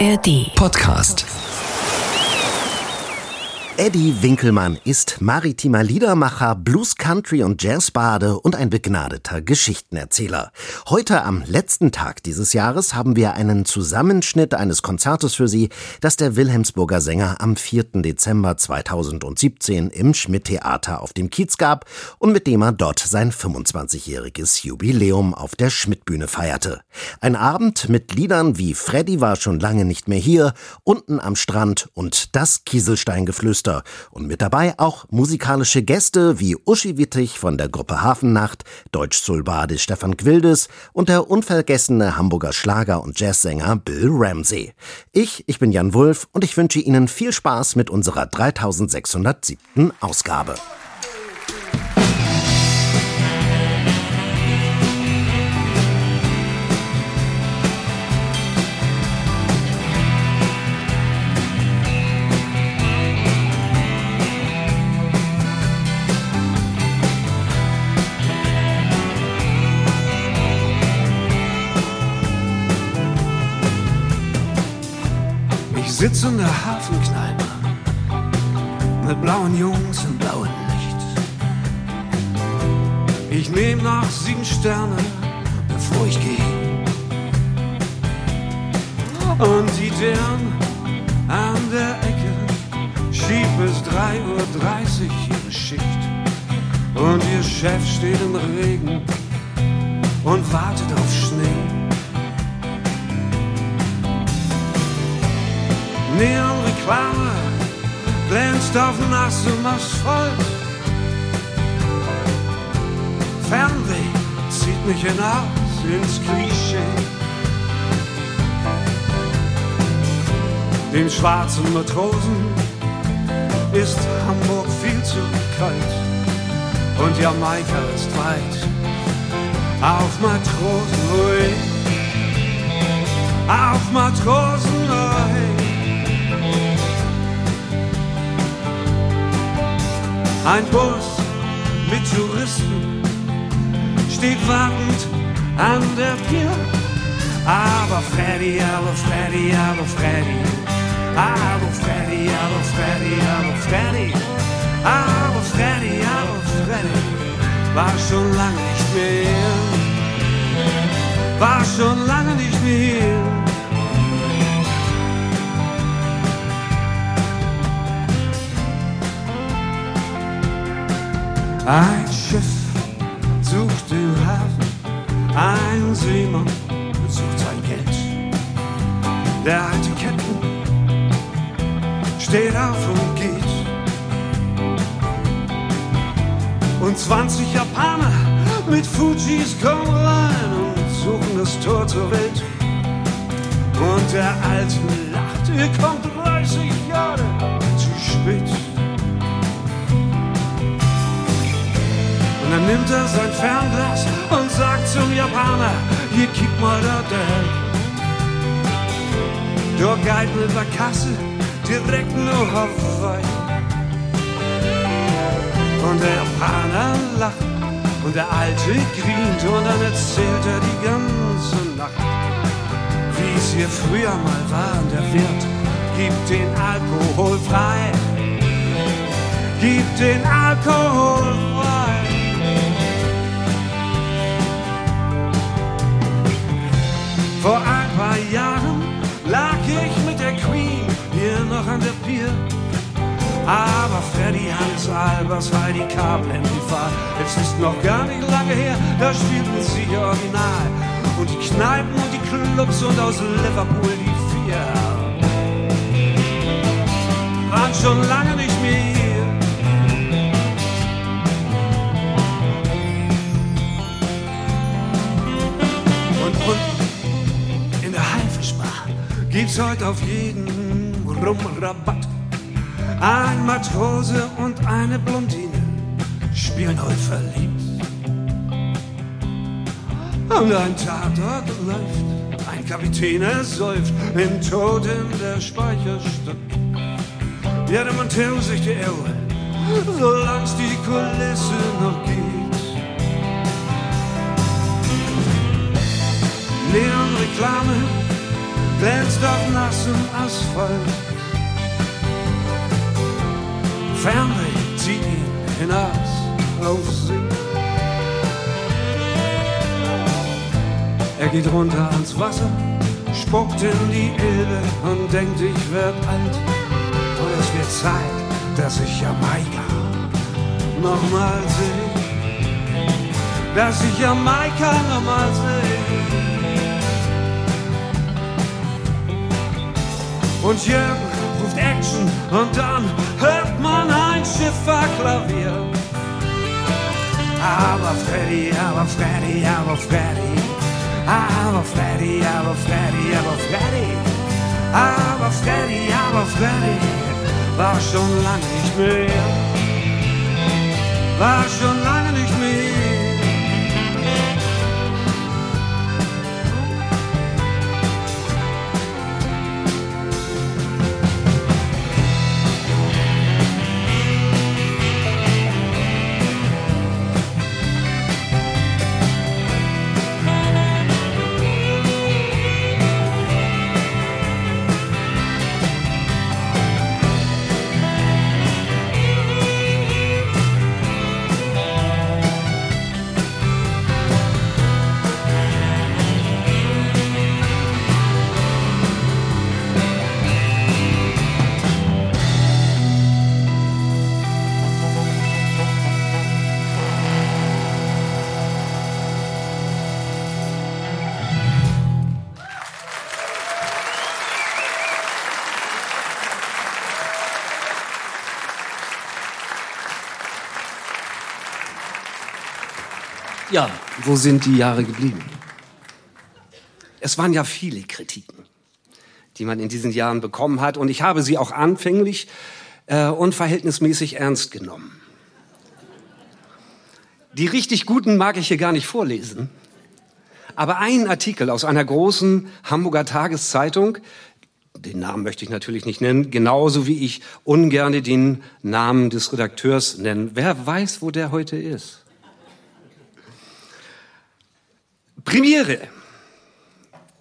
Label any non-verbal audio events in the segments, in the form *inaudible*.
ARD Podcast. Eddie Winkelmann ist maritimer Liedermacher, Blues Country und Jazzbade und ein begnadeter Geschichtenerzähler. Heute am letzten Tag dieses Jahres haben wir einen Zusammenschnitt eines Konzertes für Sie, das der Wilhelmsburger Sänger am 4. Dezember 2017 im Schmidt-Theater auf dem Kiez gab und mit dem er dort sein 25-jähriges Jubiläum auf der Schmidt-Bühne feierte. Ein Abend mit Liedern wie Freddy war schon lange nicht mehr hier, unten am Strand und das Kieselsteingeflüster Orchester und mit dabei auch musikalische Gäste wie Uschi Wittig von der Gruppe Hafennacht, Deutsch-Sulbade Stefan Gwildes und der unvergessene Hamburger Schlager- und Jazzsänger Bill Ramsey. Ich, ich bin Jan Wulff und ich wünsche Ihnen viel Spaß mit unserer 3607. Ausgabe. Sitz in der Hafenkneipe mit blauen Jungs im blauen Licht. Ich nehm noch sieben Sterne, bevor ich gehe. Und die Dirn an der Ecke schiebt bis 3.30 Uhr ihre Schicht. Und ihr Chef steht im Regen und wartet auf Schnee. Neonreklame glänzt auf nassem Asphalt. Fernweh zieht mich hinaus ins Klischee. Den schwarzen Matrosen ist Hamburg viel zu kalt und Jamaika ist weit. Auf Matrosen, ui, auf Matrosen, Ein Bus mit Touristen steht wartend an der Pier. Aber Freddy, aber Freddy, aber Freddy, aber Freddy, aber Freddy, aber Freddy, aber Freddy, aber Freddy, war schon lange nicht mehr. War schon lange nicht mehr Ein Schiff sucht den Hafen, ein Seemann sucht sein Geld. Der alte Captain steht auf und geht. Und 20 Japaner mit Fujis kommen rein und suchen das Tor zur Welt. Und der Alte lacht, ihr kommt 30 Jahre zu spät. Dann nimmt er sein Fernglas und sagt zum Japaner, hier kick mal da der. Da geht mit der Kasse direkt nur Hawaii. Und der Japaner lacht und der Alte grient und dann erzählt er die ganze Nacht, wie es hier früher mal war und der Wirt gibt den Alkohol frei. Gibt den Alkohol frei. Vor ein paar Jahren lag ich mit der Queen hier noch an der Pier. Aber Freddy Hans Albers, Heidi Kabel, Fahr. es ist noch gar nicht lange her, da spielten sie original. Und die Kneipen und die Clubs und aus Liverpool die vier waren schon lange nicht gibt's heute auf jeden Rumrabatt. Ein Matrose und eine Blondine spielen heute verliebt. Und ein Tatort läuft, ein Kapitän ersäuft im Tod in der Speicherstadt. Ja, der Montero sich die Irre, solang's die Kulisse noch gibt. Neon-Reklame glänzt auf nassem Asphalt. Fernweh zieht ihn hinaus auf See. Er geht runter ans Wasser, spuckt in die Elbe und denkt, ich werd alt. Und es wird Zeit, dass ich Jamaika nochmal sehe. Dass ich Jamaika nochmal sehe. Und Jürgen ruft Action und dann hört man ein Schifferklavier. Aber Freddy, aber Freddy, aber Freddy, aber Freddy, aber Freddy, aber Freddy, aber Freddy, aber Freddy, war schon lange nicht mehr, war schon lange nicht mehr. Wo sind die Jahre geblieben? Es waren ja viele Kritiken, die man in diesen Jahren bekommen hat, und ich habe sie auch anfänglich äh, und verhältnismäßig ernst genommen. Die richtig guten mag ich hier gar nicht vorlesen, aber ein Artikel aus einer großen Hamburger Tageszeitung, den Namen möchte ich natürlich nicht nennen, genauso wie ich ungerne den Namen des Redakteurs nennen. Wer weiß, wo der heute ist? Premiere.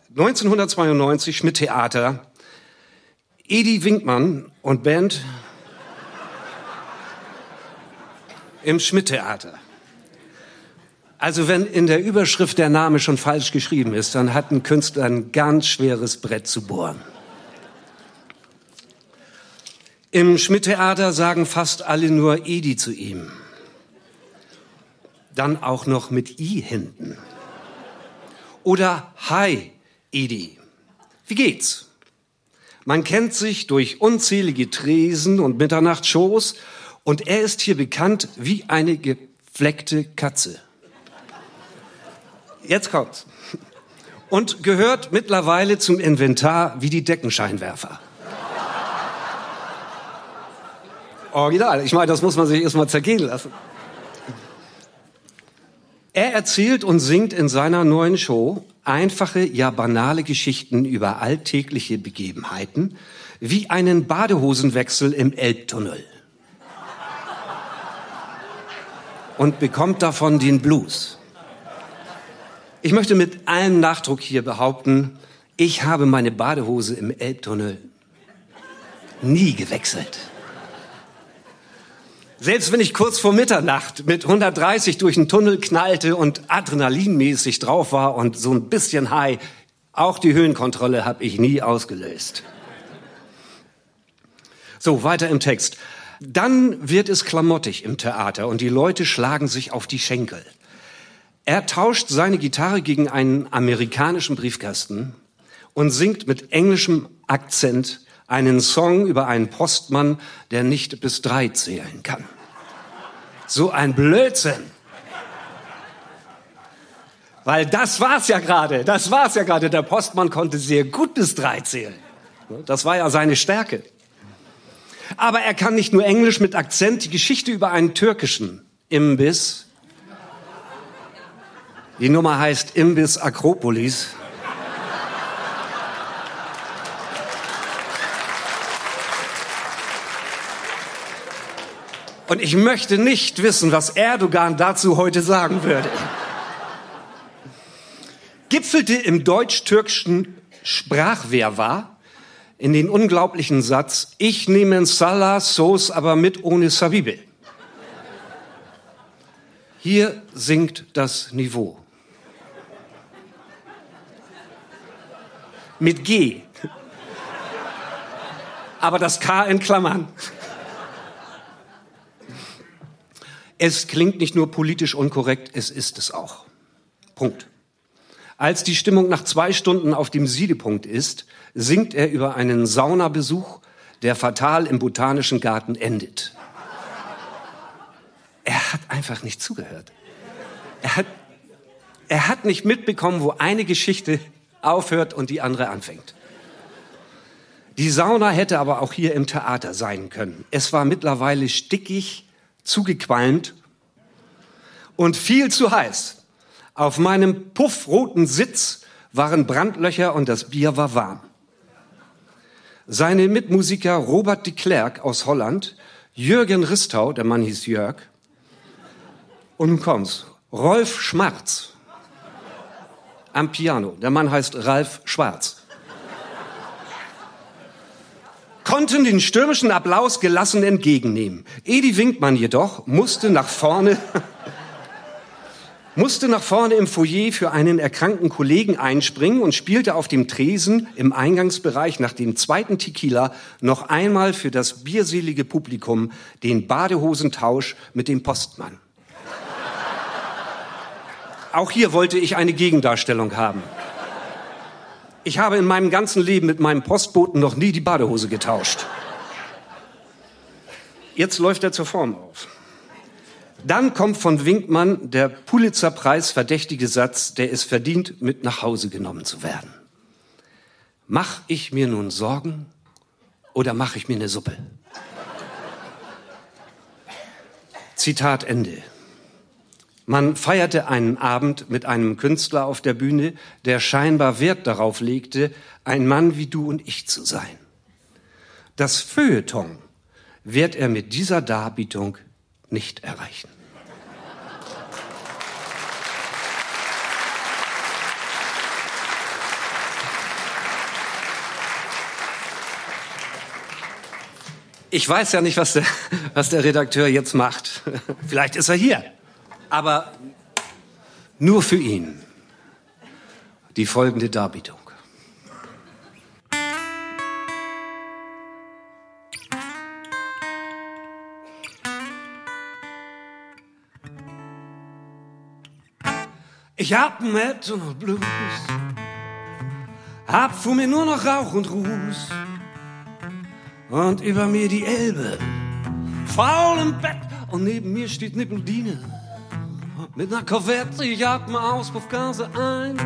1992 Schmidt Theater. Edi Winkmann und Band im Schmidt Theater. Also wenn in der Überschrift der Name schon falsch geschrieben ist, dann hat ein Künstler ein ganz schweres Brett zu bohren. Im Schmidt Theater sagen fast alle nur Edi zu ihm. Dann auch noch mit I hinten. Oder Hi, Edi. Wie geht's? Man kennt sich durch unzählige Tresen und Mitternachtsshows und er ist hier bekannt wie eine gefleckte Katze. Jetzt kommt's. Und gehört mittlerweile zum Inventar wie die Deckenscheinwerfer. Original. Ich meine, das muss man sich erstmal zergehen lassen. Er erzählt und singt in seiner neuen Show einfache, ja banale Geschichten über alltägliche Begebenheiten, wie einen Badehosenwechsel im Elbtunnel. Und bekommt davon den Blues. Ich möchte mit allem Nachdruck hier behaupten, ich habe meine Badehose im Elbtunnel nie gewechselt. Selbst wenn ich kurz vor Mitternacht mit 130 durch den Tunnel knallte und adrenalinmäßig drauf war und so ein bisschen high, auch die Höhenkontrolle habe ich nie ausgelöst. So, weiter im Text. Dann wird es klamottig im Theater und die Leute schlagen sich auf die Schenkel. Er tauscht seine Gitarre gegen einen amerikanischen Briefkasten und singt mit englischem Akzent einen Song über einen Postmann, der nicht bis drei zählen kann. So ein Blödsinn. Weil das war's ja gerade, das war's ja gerade. Der Postmann konnte sehr gut bis drei zählen. Das war ja seine Stärke. Aber er kann nicht nur Englisch mit Akzent, die Geschichte über einen türkischen Imbiss. Die Nummer heißt Imbiss Akropolis. Und ich möchte nicht wissen, was Erdogan dazu heute sagen würde. Gipfelte im deutsch-türkischen Sprachwehr war, in den unglaublichen Satz, ich nehme Salah Sauce, aber mit ohne Sabibe. Hier sinkt das Niveau. Mit G. Aber das K in Klammern. Es klingt nicht nur politisch unkorrekt, es ist es auch. Punkt. Als die Stimmung nach zwei Stunden auf dem Siedepunkt ist, singt er über einen Saunabesuch, der fatal im Botanischen Garten endet. Er hat einfach nicht zugehört. Er hat, er hat nicht mitbekommen, wo eine Geschichte aufhört und die andere anfängt. Die Sauna hätte aber auch hier im Theater sein können. Es war mittlerweile stickig, zugequalmt und viel zu heiß. Auf meinem puffroten Sitz waren Brandlöcher und das Bier war warm. Seine Mitmusiker Robert de Klerk aus Holland, Jürgen Ristau, der Mann hieß Jörg, und nun kommt's, Rolf Schmarz am Piano, der Mann heißt Ralf Schwarz, konnten den stürmischen Applaus gelassen entgegennehmen. Edi Winkmann jedoch musste nach vorne *laughs* musste nach vorne im Foyer für einen erkrankten Kollegen einspringen und spielte auf dem Tresen im Eingangsbereich nach dem zweiten Tequila noch einmal für das bierselige Publikum den Badehosentausch mit dem Postmann. Auch hier wollte ich eine Gegendarstellung haben. Ich habe in meinem ganzen Leben mit meinem Postboten noch nie die Badehose getauscht. Jetzt läuft er zur Form auf. Dann kommt von Winkmann der Pulitzerpreis verdächtige Satz, der es verdient, mit nach Hause genommen zu werden. Mach ich mir nun Sorgen oder mache ich mir eine Suppe? Zitat Ende. Man feierte einen Abend mit einem Künstler auf der Bühne, der scheinbar Wert darauf legte, ein Mann wie du und ich zu sein. Das Feuilleton wird er mit dieser Darbietung nicht erreichen. Ich weiß ja nicht, was der, was der Redakteur jetzt macht. Vielleicht ist er hier. Aber nur für ihn. Die folgende Darbietung. Ich hab Matt und Blues, hab vor mir nur noch Rauch und Ruß. Und über mir die Elbe, faul im Bett und neben mir steht Nippeldine mit einer Korvette, ich atme Auspuffgase ein.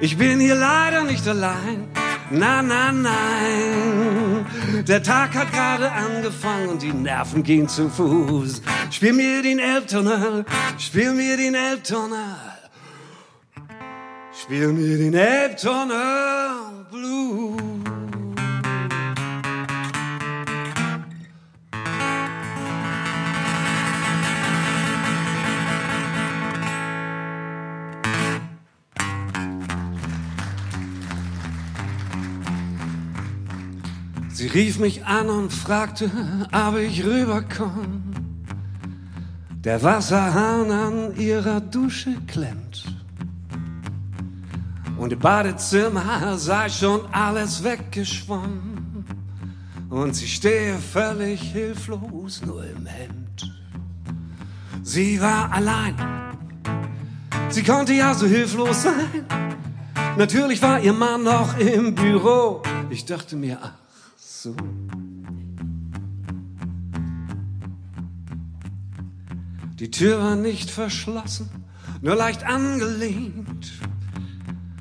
Ich bin hier leider nicht allein. Na, na, nein. Der Tag hat gerade angefangen und die Nerven gehen zu Fuß. Spiel mir den Elbtunnel, spiel mir den Elbtunnel. Spiel mir den Elbtunnel Blues. Sie rief mich an und fragte, ob ich rüberkomm. Der Wasserhahn an ihrer Dusche klemmt. Und im Badezimmer sei schon alles weggeschwommen. Und sie stehe völlig hilflos nur im Hemd. Sie war allein. Sie konnte ja so hilflos sein. Natürlich war ihr Mann noch im Büro. Ich dachte mir, ach, so. Die Tür war nicht verschlossen, nur leicht angelehnt.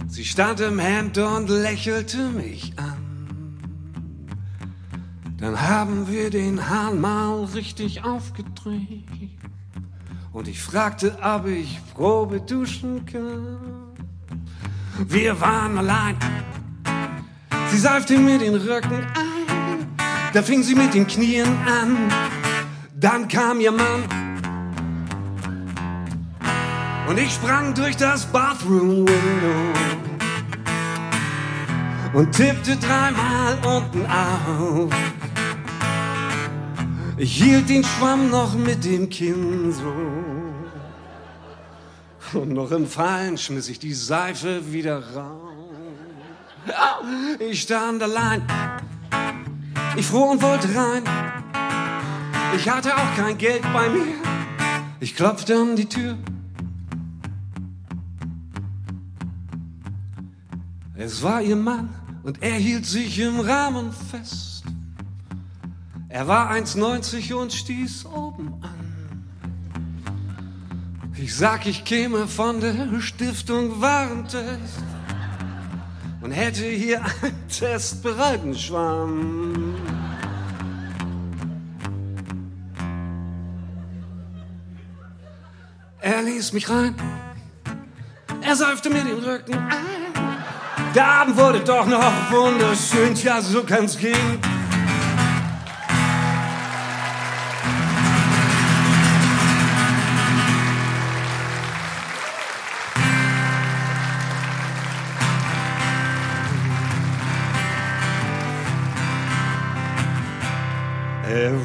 Sie stand im Hemd und lächelte mich an. Dann haben wir den Hahn mal richtig aufgedreht. Und ich fragte, ob ich Probe duschen kann. Wir waren allein. Sie seifte mir den Rücken ein. Da fing sie mit den Knien an, dann kam ihr Mann. Und ich sprang durch das Bathroom Window. und tippte dreimal unten auf. Ich hielt den Schwamm noch mit dem Kinn so. Und noch im Fallen schmiss ich die Seife wieder raus. Ich stand allein. Ich fuhr und wollte rein. Ich hatte auch kein Geld bei mir. Ich klopfte an die Tür. Es war ihr Mann und er hielt sich im Rahmen fest. Er war 1,90 und stieß oben an. Ich sag, ich käme von der Stiftung Warentest und hätte hier einen testbereiten Schwamm. Er ließ mich rein, er seifte mir den Rücken ein. Der Abend wurde doch noch wunderschön, ja, so kann's gehen.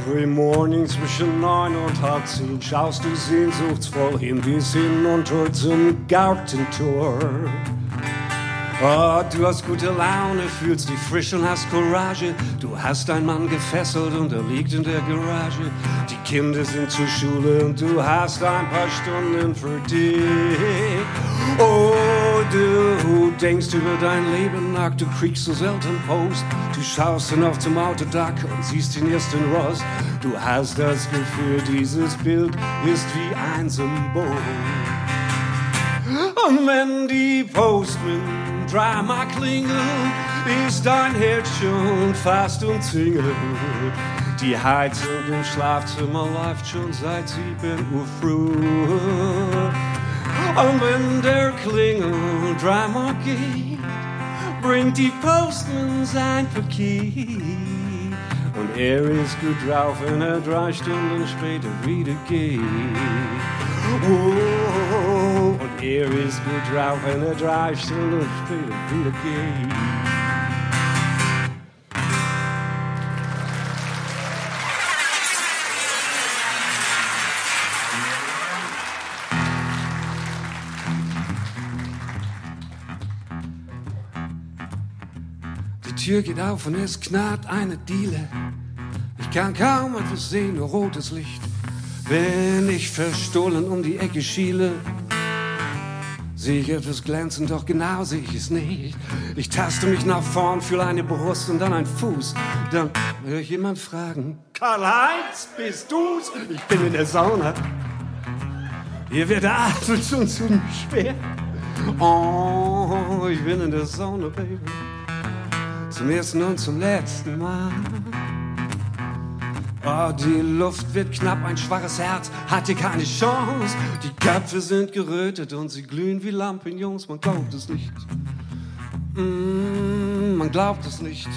Every morning zwischen neun und halb zehn schaust du sehnsuchtsvoll hin bis hinunter zum Gartentor. Oh, du hast gute Laune, fühlst dich frisch und hast Courage. Du hast einen Mann gefesselt und er liegt in der Garage. Die Kinder sind zur Schule und du hast ein paar Stunden für dich. Oh, du denkst über dein Leben nach, du kriegst so selten Post. Du schaust hinauf zum Autodach und siehst den ersten Rost. Du hast das Gefühl, dieses Bild ist wie ein Symbol. Und wenn die Postman dreimal klingelt, ist dein Herz schon fast umzingelt. Die Heizung im Schlafzimmer läuft schon seit 7 Uhr früh. Und wenn der Klingel dreimal geht, bringt die Postman sein Paket. Und er ist gut drauf, wenn er drei Stunden später wieder geht. Oh, und er ist gut drauf, wenn er drei Stunden später wieder geht. Die Tür geht auf und es knarrt eine Diele. Ich kann kaum etwas sehen, nur rotes Licht. Wenn ich verstohlen um die Ecke schiele, sehe ich etwas glänzen, doch genau sehe ich es nicht. Ich taste mich nach vorn, fühle eine Brust und dann ein Fuß. Dann höre ich jemand fragen, Karl-Heinz, bist du's? Ich bin in der Sauna. Hier wird der Atem schon zu schwer. Oh, ich bin in der Sauna, Baby. Zum ersten und zum letzten Mal. Oh, die Luft wird knapp, ein schwaches Herz hat hier keine Chance. Die Köpfe sind gerötet und sie glühen wie Lampignons. Man glaubt es nicht. Mm, man glaubt es nicht.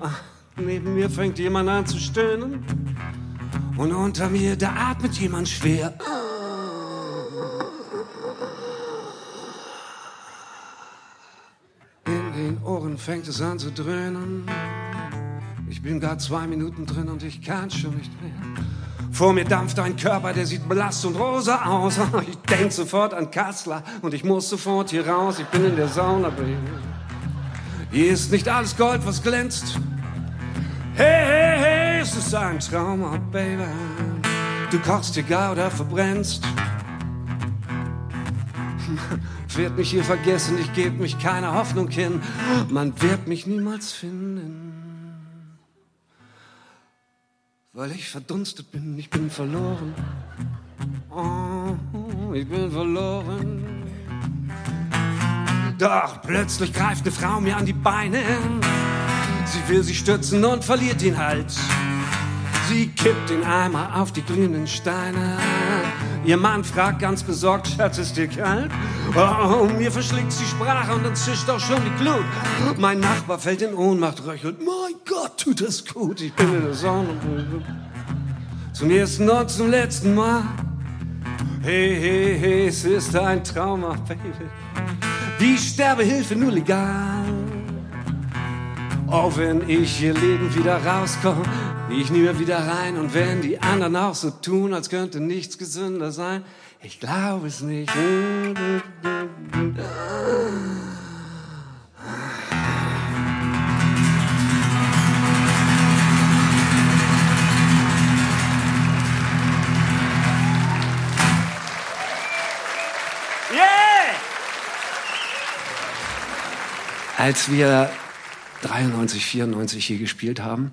Ach, neben mir fängt jemand an zu stöhnen. Und unter mir, da atmet jemand schwer. In den Ohren fängt es an zu dröhnen. Ich bin gerade zwei Minuten drin und ich kann schon nicht mehr. Vor mir dampft ein Körper, der sieht blass und rosa aus. *laughs* Ich denk sofort an Kassler und ich muss sofort hier raus. Ich bin in der Sauna, Baby. Hier ist nicht alles Gold, was glänzt. Hey, hey, hey, es ist ein Trauma, Baby. Du kochst dir gar oder verbrennst. *laughs* Wird mich hier vergessen, ich gebe mich keiner Hoffnung hin. Man wird mich niemals finden. Weil ich verdunstet bin, ich bin verloren. Oh, ich bin verloren. Doch plötzlich greift eine Frau mir an die Beine. Sie will sich stürzen und verliert den Halt. Sie kippt den Eimer auf die glühenden Steine. Ihr Mann fragt ganz besorgt, Schatz, ist dir kalt? Oh, mir verschlingt die Sprache und dann zischt auch schon die Glut. Mein Nachbar fällt in Ohnmacht, röchelt. Mein Gott, tut das gut. Ich bin in der Sonne. Zum ersten und zum letzten Mal. Hey, hey, hey, es ist ein Trauma, Baby. wie Sterbehilfe nur legal. Auch wenn ich hier lebend wieder rauskomme, ich nie mehr wieder rein. Und wenn die anderen auch so tun, als könnte nichts gesünder sein, ich glaube es nicht. Als wir 93, 94 hier gespielt haben,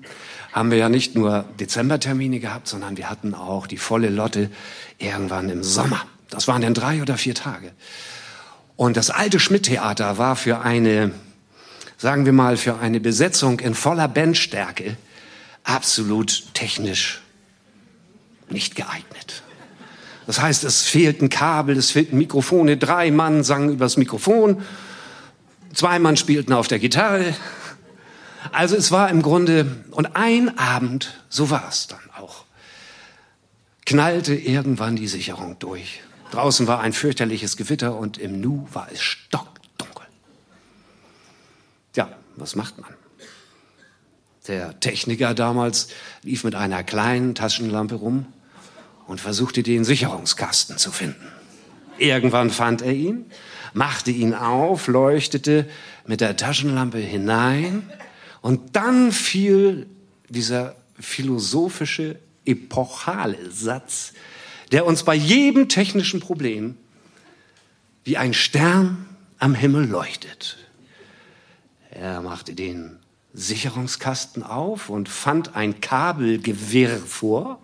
haben wir ja nicht nur Dezembertermine gehabt, sondern wir hatten auch die volle Lotte irgendwann im Sommer. Das waren dann drei oder vier Tage. Und das alte Schmidt-Theater war für eine, sagen wir mal, für eine Besetzung in voller Bandstärke absolut technisch nicht geeignet. Das heißt, es fehlten Kabel, es fehlten Mikrofone. Drei Mann sangen übers Mikrofon, zwei Mann spielten auf der Gitarre, also es war im Grunde, und ein Abend, so war es dann auch, knallte irgendwann die Sicherung durch. Draußen war ein fürchterliches Gewitter und im Nu war es stockdunkel. Ja, was macht man? Der Techniker damals lief mit einer kleinen Taschenlampe rum und versuchte den Sicherungskasten zu finden. Irgendwann fand er ihn, machte ihn auf, leuchtete mit der Taschenlampe hinein und dann fiel dieser philosophische, epochale Satz, der uns bei jedem technischen Problem wie ein Stern am Himmel leuchtet. Er machte den Sicherungskasten auf und fand ein Kabelgewirr vor.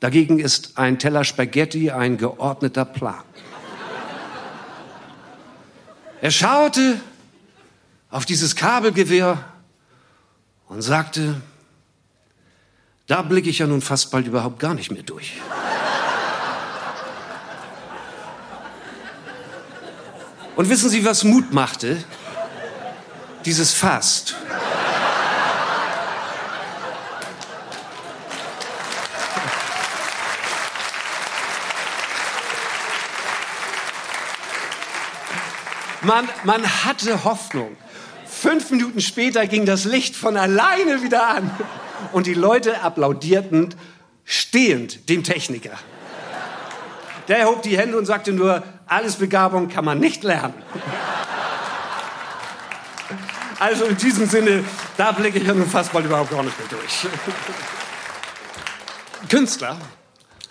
Dagegen ist ein Teller Spaghetti ein geordneter Plan. Er schaute auf dieses Kabelgewirr und sagte, da blicke ich ja nun fast bald überhaupt gar nicht mehr durch. Und wissen Sie, was Mut machte? Dieses Fast. Man, man hatte Hoffnung. Fünf Minuten später ging das Licht von alleine wieder an. Und die Leute applaudierten stehend dem Techniker. Der hob die Hände und sagte nur, alles Begabung kann man nicht lernen. Also in diesem Sinne, da blicke ich ja nun fast bald überhaupt gar nicht mehr durch. Künstler,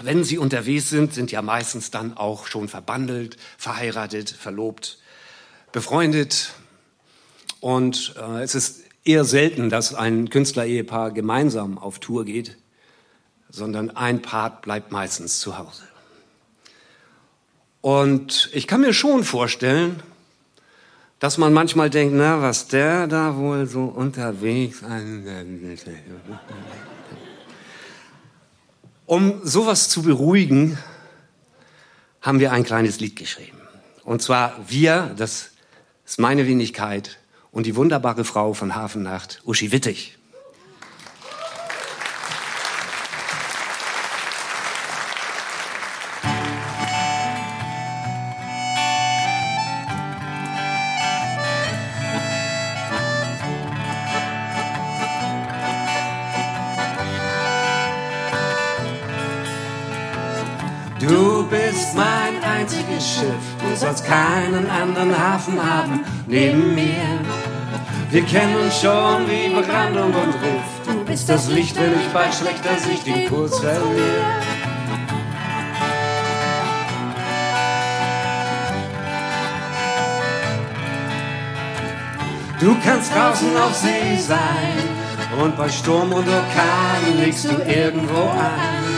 wenn sie unterwegs sind, sind ja meistens dann auch schon verbandelt, verheiratet, verlobt, befreundet, und äh, es ist eher selten, dass ein Künstlerehepaar gemeinsam auf Tour geht, sondern ein Part bleibt meistens zu Hause. Und ich kann mir schon vorstellen, dass man manchmal denkt, na, was der da wohl so unterwegs. Um sowas zu beruhigen, haben wir ein kleines Lied geschrieben. Und zwar wir, das ist meine Wenigkeit, und die wunderbare Frau von Hafennacht, Uschi Wittig. Schiff, du sollst keinen anderen Hafen haben neben mir. Wir kennen uns schon wie Brandung und Riff. Du bist das Licht, wenn ich bei schlechter Sicht den Kurs verliere. Du kannst draußen auf See sein und bei Sturm und Orkan legst du irgendwo an.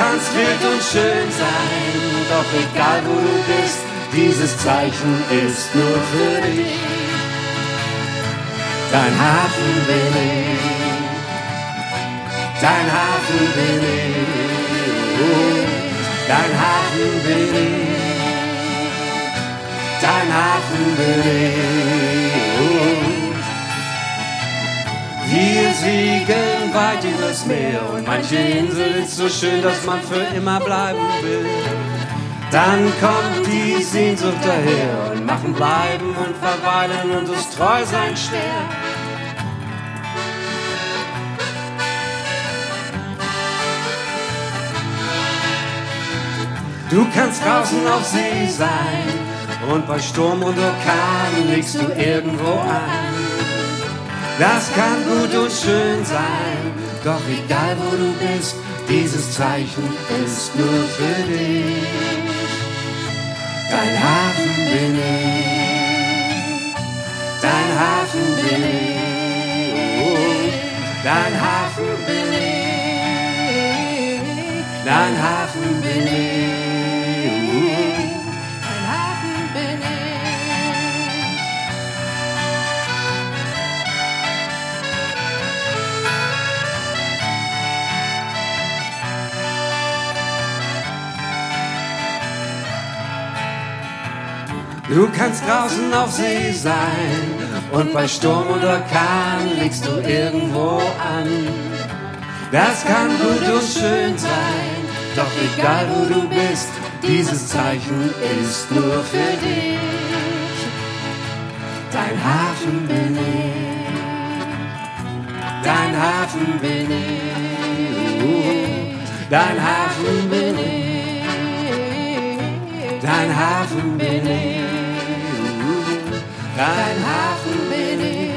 Kannst wild und schön sein, doch egal wo du bist, dieses Zeichen ist nur für dich. Dein Hafen bin ich, dein Hafen bin ich, dein Hafen bin ich, dein Hafen bin ich. Wir siegen weit übers Meer und manche Insel ist so schön, dass man für immer bleiben will. Dann kommt die Sehnsucht daher und machen bleiben und verweilen und das Treusein schwer. Du kannst draußen auf See sein und bei Sturm und Orkan legst du irgendwo an. Das kann gut und schön sein, doch egal wo du bist, dieses Zeichen ist nur für dich. Dein Hafen bin ich, dein Hafen bin ich, dein Hafen bin ich, dein Hafen bin ich. Du kannst draußen auf See sein und bei Sturm oder Orkan legst du irgendwo an. Das kann gut und schön sein, doch egal wo du bist, dieses Zeichen ist nur für dich. Dein Hafen bin ich, dein Hafen bin ich, dein Hafen bin ich, dein Hafen bin ich dein Hafen bin ich.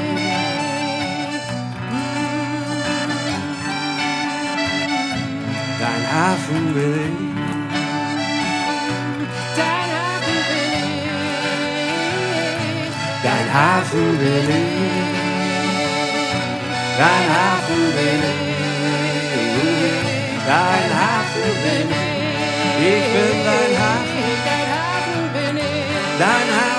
Dein Hafen bin ich. Dein Hafen bin ich. Dein Hafen bin ich. Dein Hafen bin ich. Dein Hafen bin ich. Ich bin dein Hafen. Dein Hafen bin ich. Dein Hafen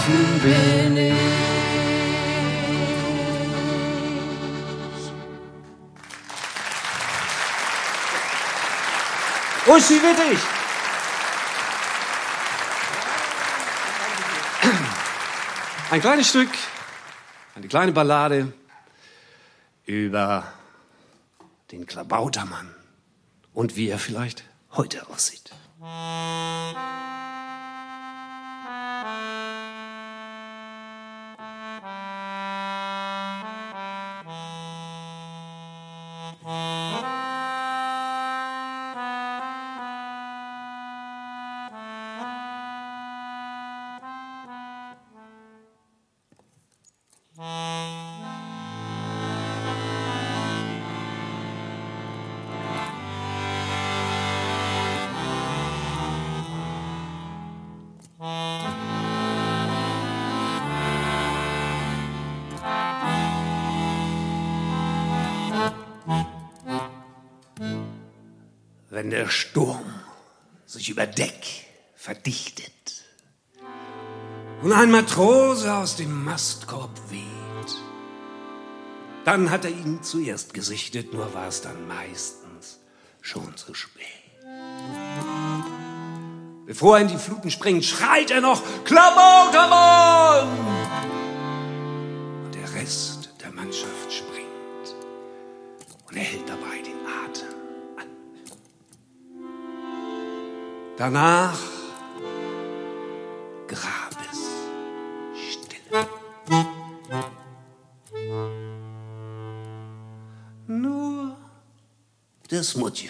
dein Hafen bin ich. Uschi Wittig! Ein kleines Stück, eine kleine Ballade über den Klabautermann und wie er vielleicht heute aussieht. Wenn der Sturm sich über Deck verdichtet und ein Matrose aus dem Mastkorb weht, dann hat er ihn zuerst gesichtet, nur war es dann meistens schon zu spät. Bevor er in die Fluten springt, schreit er noch Klabautermann! Und der Rest der Mannschaft springt und er hält dabei Danach Grabesstille. Nur das Mutje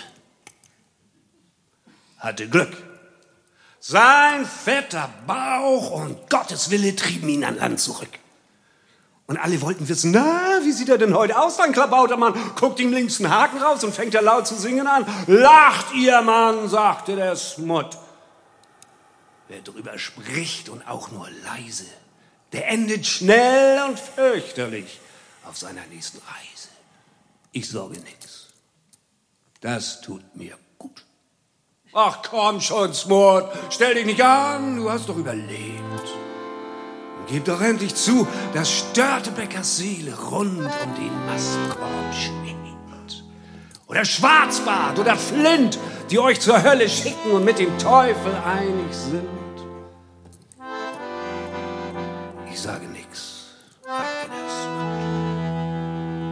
hatte Glück. Sein fetter Bauch und Gottes Wille trieben ihn an Land zurück. Und alle wollten wissen, na, wie sieht er denn heute aus, dein Klabautermann? Guckt ihm links einen Haken raus und fängt er laut zu singen an. Lacht ihr, Mann, sagte der Smut. Wer drüber spricht und auch nur leise, der endet schnell und fürchterlich auf seiner nächsten Reise. Ich sorge nichts. Das tut mir gut. Ach komm schon, Smut, stell dich nicht an, du hast doch überlebt. Gib doch endlich zu, dass Störtebeckers Seele rund um den Mastkorb schwingt. Oder Schwarzbart oder Flint, die euch zur Hölle schicken und mit dem Teufel einig sind. Ich sage sagt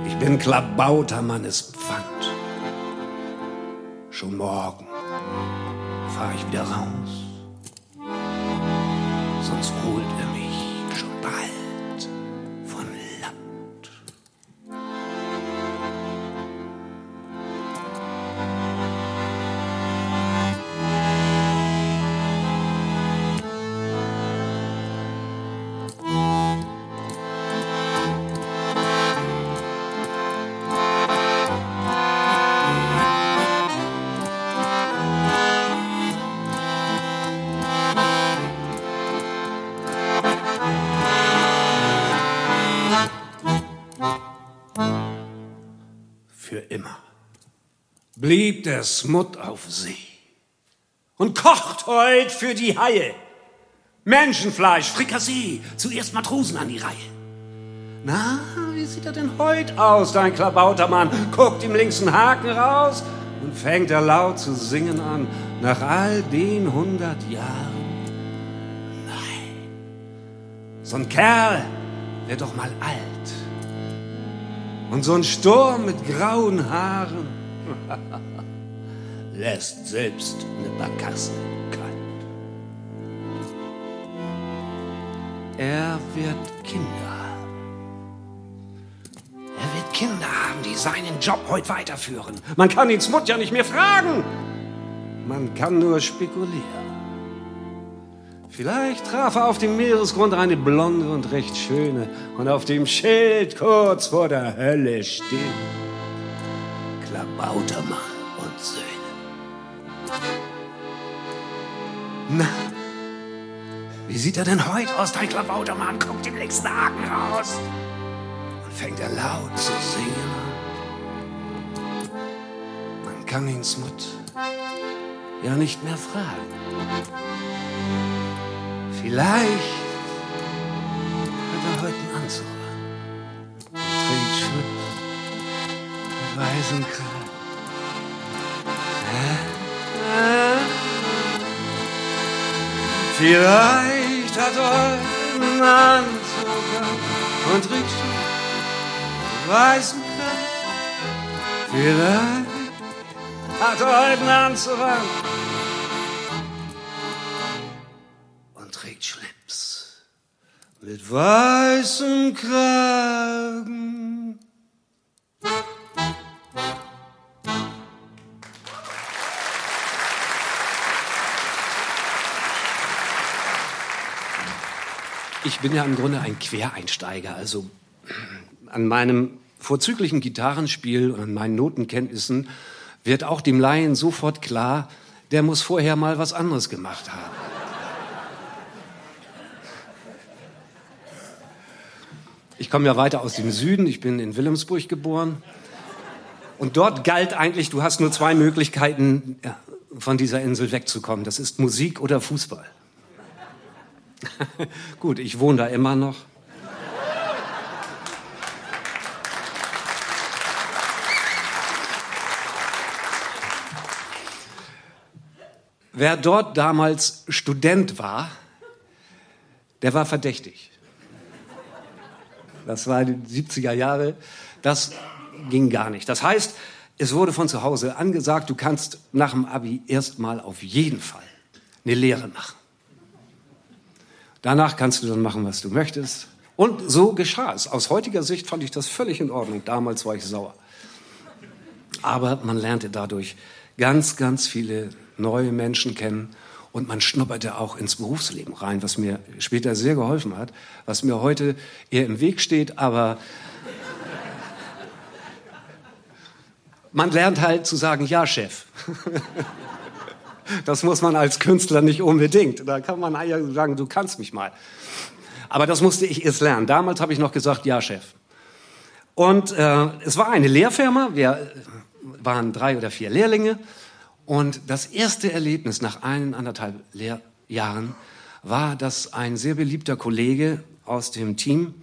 Ich bin Klabautermann, ist Pfand. Schon morgen fahr ich wieder raus. Sonst holt er mich blieb der Smut auf See und kocht heut für die Haie. Menschenfleisch, Frikassee, zuerst Matrosen an die Reihe. Na, wie sieht er denn heut aus, dein Klabautermann? Guckt ihm links einen Haken raus und fängt er laut zu singen an, nach all den hundert Jahren. Nein, so ein Kerl wird doch mal alt. Und so ein Sturm mit grauen Haaren *laughs* lässt selbst eine Barkasse kalt. Er wird Kinder. Er wird Kinder haben, die seinen Job heute weiterführen. Man kann ihn Smut ja nicht mehr fragen. Man kann nur spekulieren. Vielleicht traf er auf dem Meeresgrund eine blonde und recht schöne und auf dem Schild kurz vor der Hölle steht Klabautermann und Söhne. Na, wie sieht er denn heute aus, dein Klabautermann? Guckt dem nächsten Haken raus und fängt er laut zu singen an. Man kann ihn Smut ja nicht mehr fragen. Vielleicht hat er heute einen Anzug an. Trägt Schlips mit weißem Vielleicht hat einen Anzug an und mit weißem Kragen. Vielleicht hat einen Anzug an. und trägt Schlips mit weißem Kragen. Ich bin ja im Grunde ein Quereinsteiger, also an meinem vorzüglichen Gitarrenspiel und an meinen Notenkenntnissen wird auch dem Laien sofort klar, der muss vorher mal was anderes gemacht haben. Ich komme ja weiter aus dem Süden, ich bin in Wilhelmsburg geboren. Und dort galt eigentlich, du hast nur zwei Möglichkeiten, von dieser Insel wegzukommen. Das ist Musik oder Fußball. *laughs* Gut, ich wohne da immer noch. Wer dort damals Student war, der war verdächtig. Das war die 70er Jahre. Das ging gar nicht. Das heißt, es wurde von zu Hause angesagt, du kannst nach dem Abi erstmal auf jeden Fall eine Lehre machen. Danach kannst du dann machen, was du möchtest. Und so geschah es. Aus heutiger Sicht fand ich das völlig in Ordnung. Damals war ich sauer. Aber man lernte dadurch ganz, ganz viele neue Menschen kennen und man schnupperte auch ins Berufsleben rein, was mir später sehr geholfen hat, was mir heute eher im Weg steht, aber man lernt halt zu sagen, ja, Chef. *laughs* Das muss man als Künstler nicht unbedingt. Da kann man ja sagen, du kannst mich mal. Aber das musste ich erst lernen. Damals habe ich noch gesagt, ja, Chef. Und äh, es war eine Lehrfirma, wir waren drei oder vier Lehrlinge. Und das erste Erlebnis nach eineinhalb Lehrjahren war, dass ein sehr beliebter Kollege aus dem Team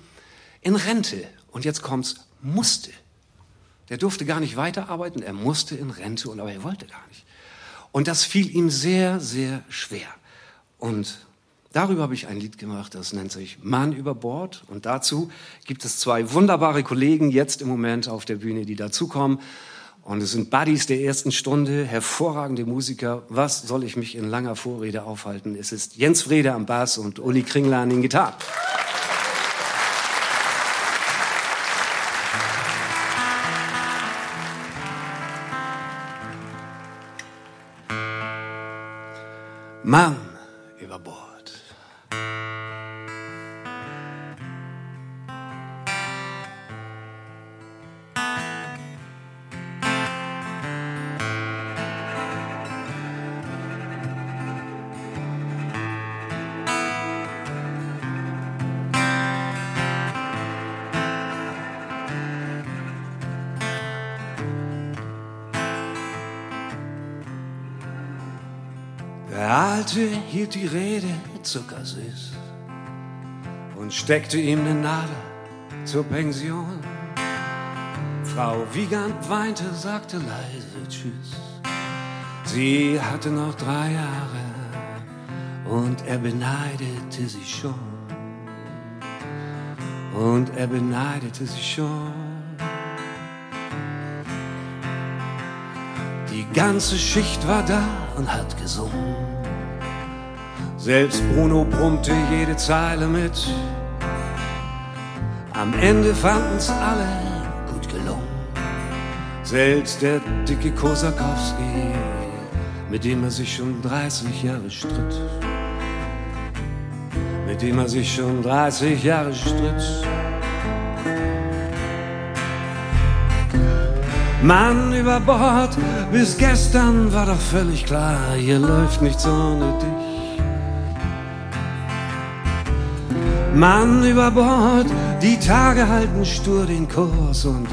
in Rente, und jetzt kommt's, musste. Der durfte gar nicht weiterarbeiten, er musste in Rente, und aber er wollte gar nicht. Und das fiel ihm sehr, sehr schwer. Und Darüber habe ich ein Lied gemacht, das nennt sich Mann über Bord. Und dazu gibt es zwei wunderbare Kollegen jetzt im Moment auf der Bühne, die dazukommen. Und es sind Buddies der ersten Stunde, hervorragende Musiker. Was soll ich mich in langer Vorrede aufhalten? Es ist Jens Frede am Bass und Uli Kringler an den Gitarren. Mann zuckersüß und steckte ihm eine Nadel zur Pension. Frau Wiegand weinte, sagte leise Tschüss. Sie hatte noch drei Jahre und er beneidete sie schon. Und er beneidete sie schon. Die ganze Schicht war da und hat gesungen. Selbst Bruno brummte jede Zeile mit. Am Ende fanden's alle gut gelungen. Selbst der dicke Kosakowski, mit dem er sich schon 30 Jahre stritt. Mit dem er sich schon 30 Jahre stritt. Mann über Bord, bis gestern war doch völlig klar, hier läuft nichts ohne dich. Mann über Bord, die Tage halten stur den Kurs und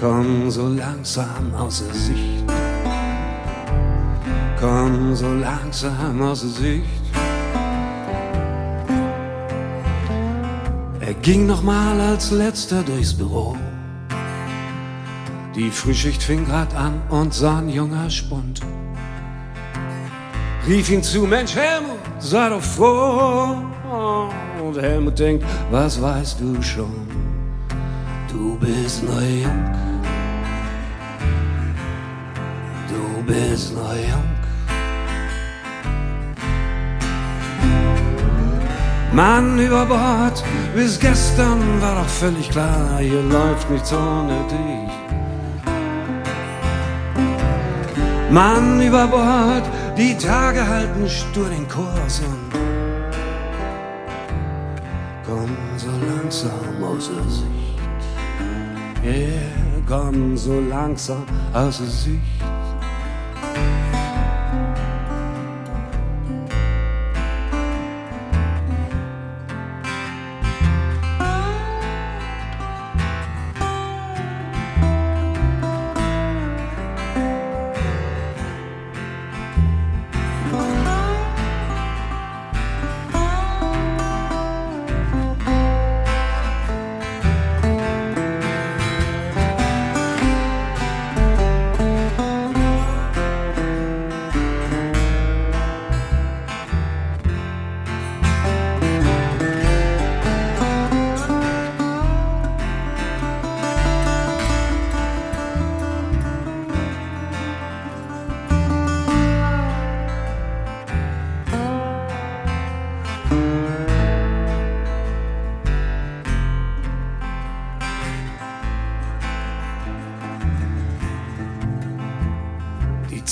komm so langsam außer Sicht. Komm so langsam außer Sicht. Er ging noch mal als letzter durchs Büro. Die Frühschicht fing grad an und sah ein junger Spund. Rief ihn zu, Mensch Helmut, sei doch froh. Und Helmut denkt, was weißt du schon? Du bist noch jung. Du bist noch jung. Mann über Bord, bis gestern war doch völlig klar, hier läuft nichts ohne dich. Mann über Bord, die Tage halten stur den Kurs und komm so langsam außer Sicht. Yeah, komm so langsam außer Sicht.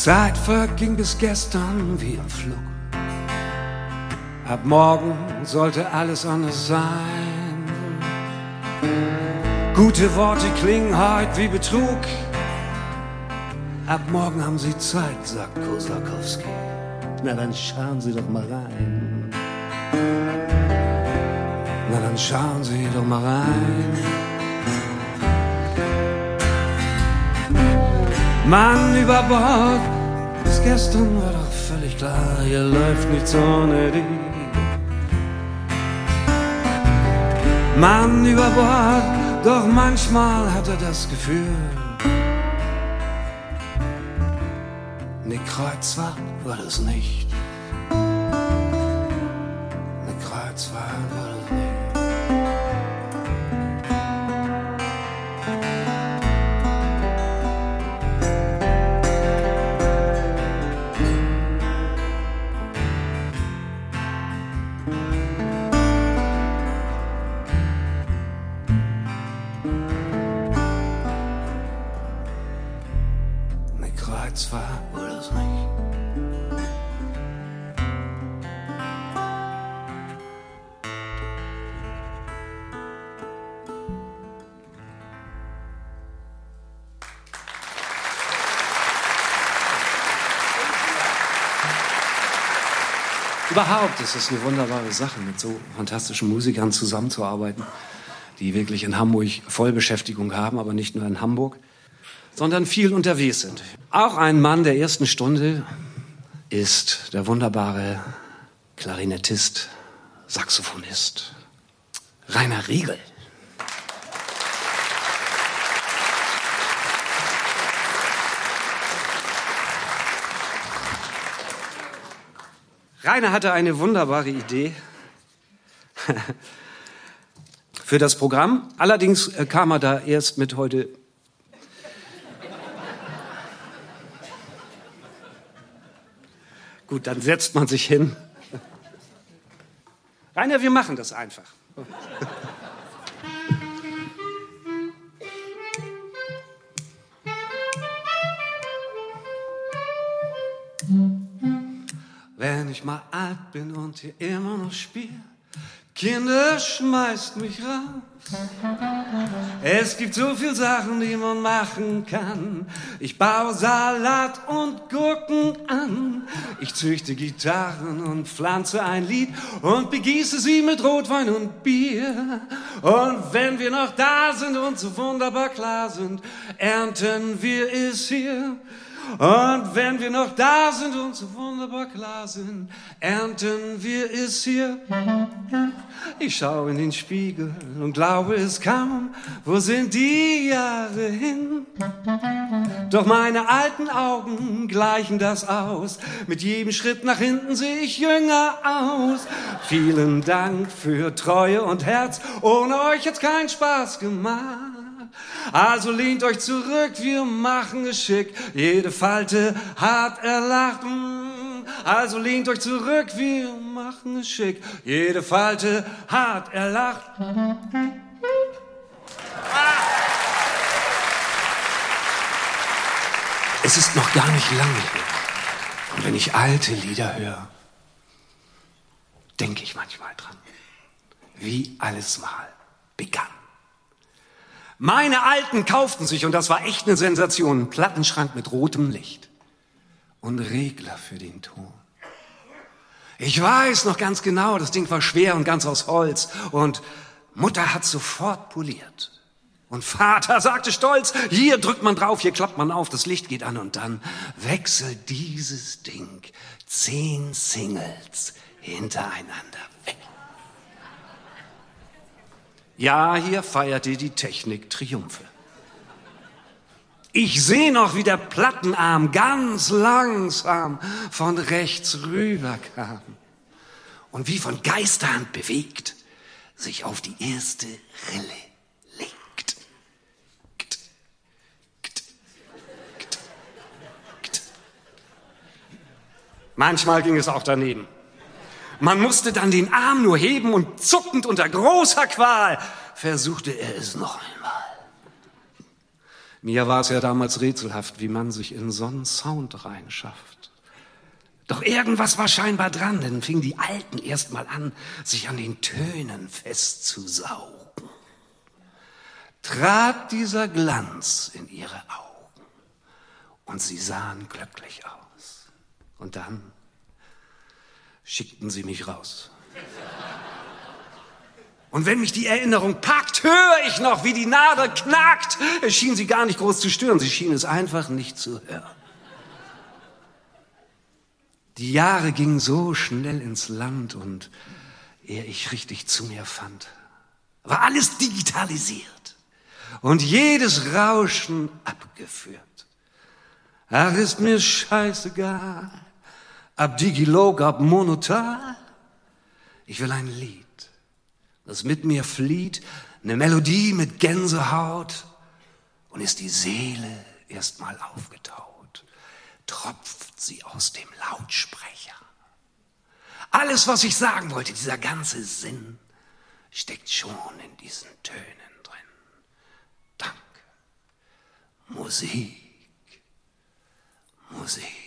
Zeit verging bis gestern wie im Flug. Ab morgen sollte alles anders sein. Gute Worte klingen heute wie Betrug. Ab morgen haben Sie Zeit, sagt Kosakowski. Na dann schauen Sie doch mal rein. Na dann schauen Sie doch mal rein. Mann über Bord, bis gestern war doch völlig klar, hier läuft nichts ohne dich. Mann über Bord, doch manchmal hat er das Gefühl, ne Kreuzfahrt war das nicht. Überhaupt ist es eine wunderbare Sache, mit so fantastischen Musikern zusammenzuarbeiten, die wirklich in Hamburg Vollbeschäftigung haben, aber nicht nur in Hamburg, sondern viel unterwegs sind. Auch ein Mann der ersten Stunde ist der wunderbare Klarinettist, Saxophonist Rainer Riegel. Rainer hatte eine wunderbare Idee *laughs* für das Programm. Allerdings äh, kam er da erst mit heute. *laughs* Gut, dann setzt man sich hin. Rainer, wir machen das einfach. Wenn ich mal alt bin und hier immer noch spiel, Kinder schmeißt mich raus. Es gibt so viel Sachen, die man machen kann. Ich baue Salat und Gurken an. Ich züchte Gitarren und pflanze ein Lied und begieße sie mit Rotwein und Bier. Und wenn wir noch da sind und so wunderbar klar sind, ernten wir es hier. Und wenn wir noch da sind und so wunderbar klar sind, ernten wir es hier. Ich schaue in den Spiegel und glaube es kaum, wo sind die Jahre hin? Doch meine alten Augen gleichen das aus. Mit jedem Schritt nach hinten sehe ich jünger aus. Vielen Dank für Treue und Herz. Ohne euch hat's keinen Spaß gemacht. Also lehnt euch zurück, wir machen es schick. Jede Falte hat erlacht. Mm. Also lehnt euch zurück, wir machen es schick. Jede Falte hat erlacht. Es ist noch gar nicht lange her. Und wenn ich alte Lieder höre, denke ich manchmal dran, wie alles mal begann. Meine Alten kauften sich, und das war echt eine Sensation, einen Plattenschrank mit rotem Licht und Regler für den Ton. Ich weiß noch ganz genau, das Ding war schwer und ganz aus Holz und Mutter hat sofort poliert. Und Vater sagte stolz, hier drückt man drauf, hier klappt man auf, das Licht geht an und dann wechselt dieses Ding zehn Singles hintereinander weg. Ja, hier feierte die Technik Triumphe. Ich sehe noch, wie der Plattenarm ganz langsam von rechts rüber kam und wie von Geisterhand bewegt sich auf die erste Rille legt. Kt, kt, kt. Manchmal ging es auch daneben. Man musste dann den Arm nur heben und zuckend unter großer Qual versuchte er es noch einmal. Mir war es ja damals rätselhaft, wie man sich in so einen Sound reinschafft. Doch irgendwas war scheinbar dran, denn fingen die Alten erst mal an, sich an den Tönen festzusaugen. Trat dieser Glanz in ihre Augen und sie sahen glücklich aus. Und dann schickten sie mich raus. Und wenn mich die Erinnerung packt, höre ich noch, wie die Nadel knackt. Es schien sie gar nicht groß zu stören, sie schien es einfach nicht zu hören. Die Jahre gingen so schnell ins Land und ehe ich richtig zu mir fand, war alles digitalisiert und jedes Rauschen abgeführt. Ach, ist mir scheißegal, ab Digilog, ab Monotal. Ich will ein Lied das mit mir flieht, eine Melodie mit Gänsehaut und ist die Seele erstmal aufgetaut, tropft sie aus dem Lautsprecher. Alles, was ich sagen wollte, dieser ganze Sinn, steckt schon in diesen Tönen drin. Danke. Musik. Musik.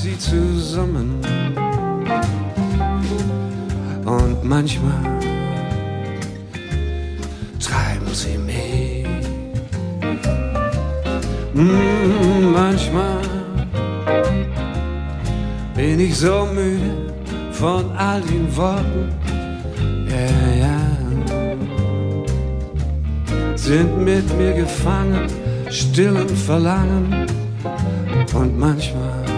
Sie zusammen. Und manchmal treiben sie mich. Mm, manchmal bin ich so müde von all den Worten, ja, ja, sind mit mir gefangen, stillen Verlangen und manchmal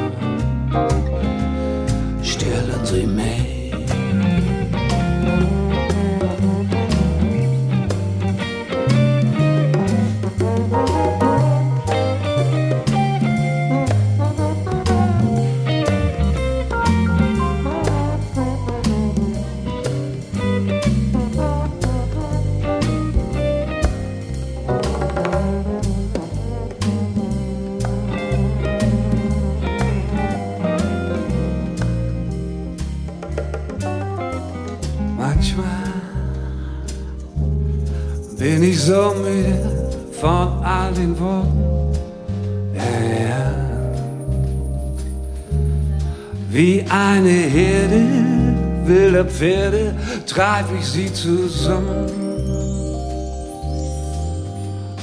Pferde treib ich sie zusammen.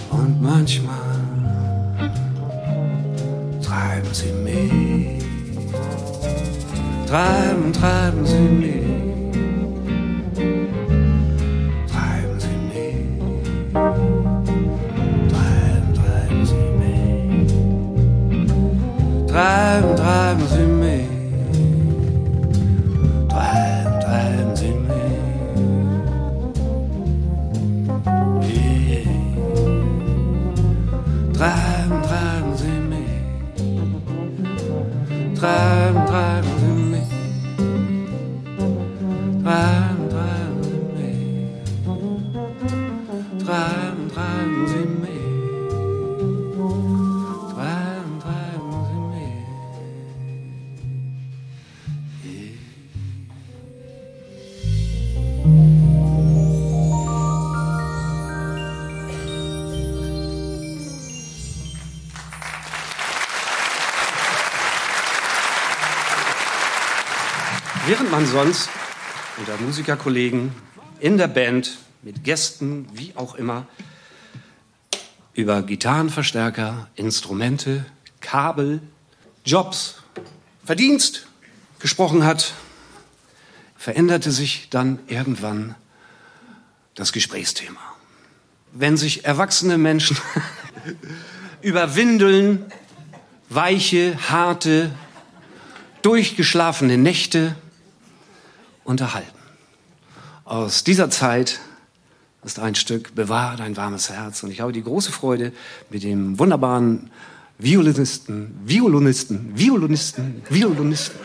Und manchmal man sonst unter Musikerkollegen in der Band mit Gästen, wie auch immer, über Gitarrenverstärker, Instrumente, Kabel, Jobs, Verdienst gesprochen hat, veränderte sich dann irgendwann das Gesprächsthema. Wenn sich erwachsene Menschen *laughs* über Windeln, weiche, harte, durchgeschlafene Nächte unterhalten. Aus dieser Zeit ist ein Stück Bewahr dein warmes Herz. Und ich habe die große Freude, mit dem wunderbaren Violinisten, Violinisten, Violinisten, Violinisten,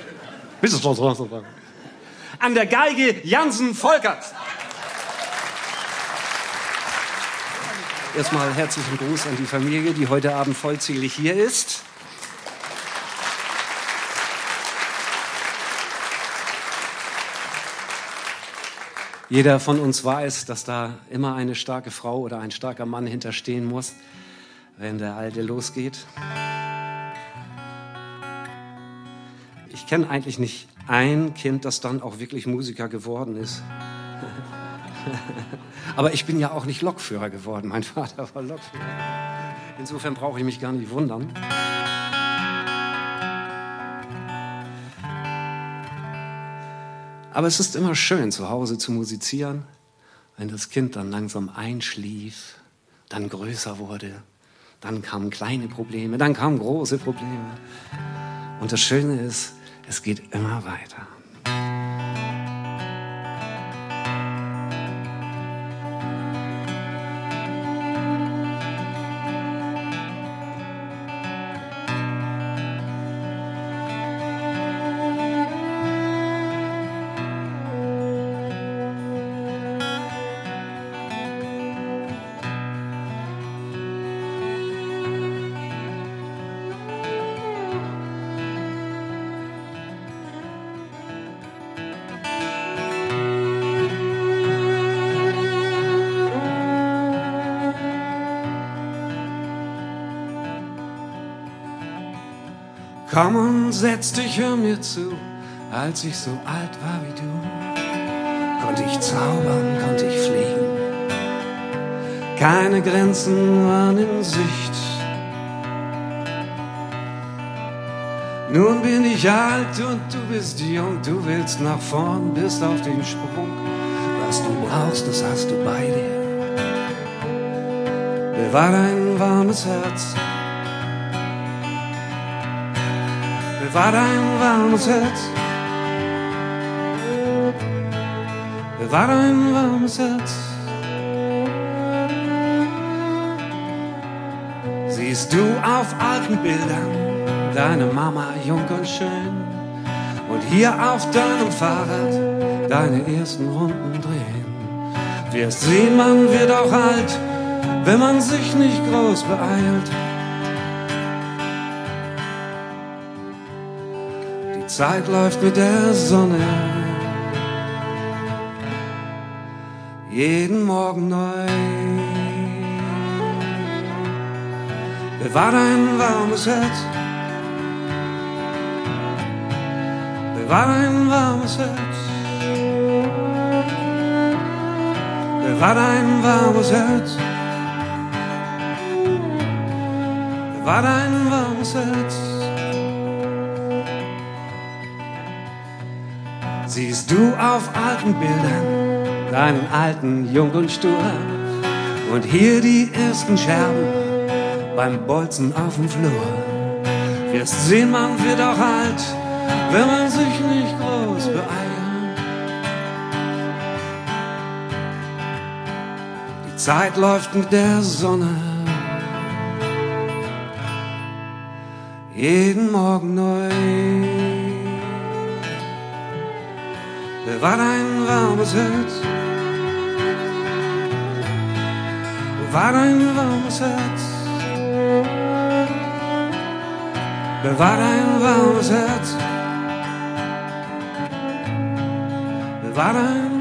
an der Geige Jansen Volkert. Erstmal herzlichen Gruß an die Familie, die heute Abend vollzählig hier ist. Jeder von uns weiß, dass da immer eine starke Frau oder ein starker Mann hinterstehen muss, wenn der Alte losgeht. Ich kenne eigentlich nicht ein Kind, das dann auch wirklich Musiker geworden ist. *laughs* Aber ich bin ja auch nicht Lokführer geworden. Mein Vater war Lokführer. Insofern brauche ich mich gar nicht wundern. Aber es ist immer schön, zu Hause zu musizieren, wenn das Kind dann langsam einschlief, dann größer wurde, dann kamen kleine Probleme, dann kamen große Probleme. Und das Schöne ist, es geht immer weiter. Komm und setz dich, hör mir zu. Als ich so alt war wie du, konnte ich zaubern, konnte ich fliegen. Keine Grenzen waren in Sicht. Nun bin ich alt und du bist jung, du willst nach vorn, bist auf den Sprung. Was du brauchst, das hast du bei dir. Bewahr dein warmes Herz. Bewahr dein warmes Herz. Bewahr dein warmes Herz. Siehst du auf alten Bildern deine Mama jung und schön und hier auf deinem Fahrrad deine ersten Runden drehen. Wirst sehen, man wird auch alt, wenn man sich nicht groß beeilt. Zeit läuft mit der Sonne. Jeden Morgen neu. Bewahr dein warmes Herz. Bewahr dein warmes Herz. Bewahr dein warmes Herz. Bewahr dein warmes Herz. siehst du auf alten Bildern deinen alten Jung und Stur. Und hier die ersten Scherben beim Bolzen auf dem Flur. Wirst sehen, man wird auch alt, wenn man sich nicht groß beeilt. Die Zeit läuft mit der Sonne jeden Morgen Noch Warein war bezet Warein war bezet Bewarein war bezet Bewarein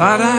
But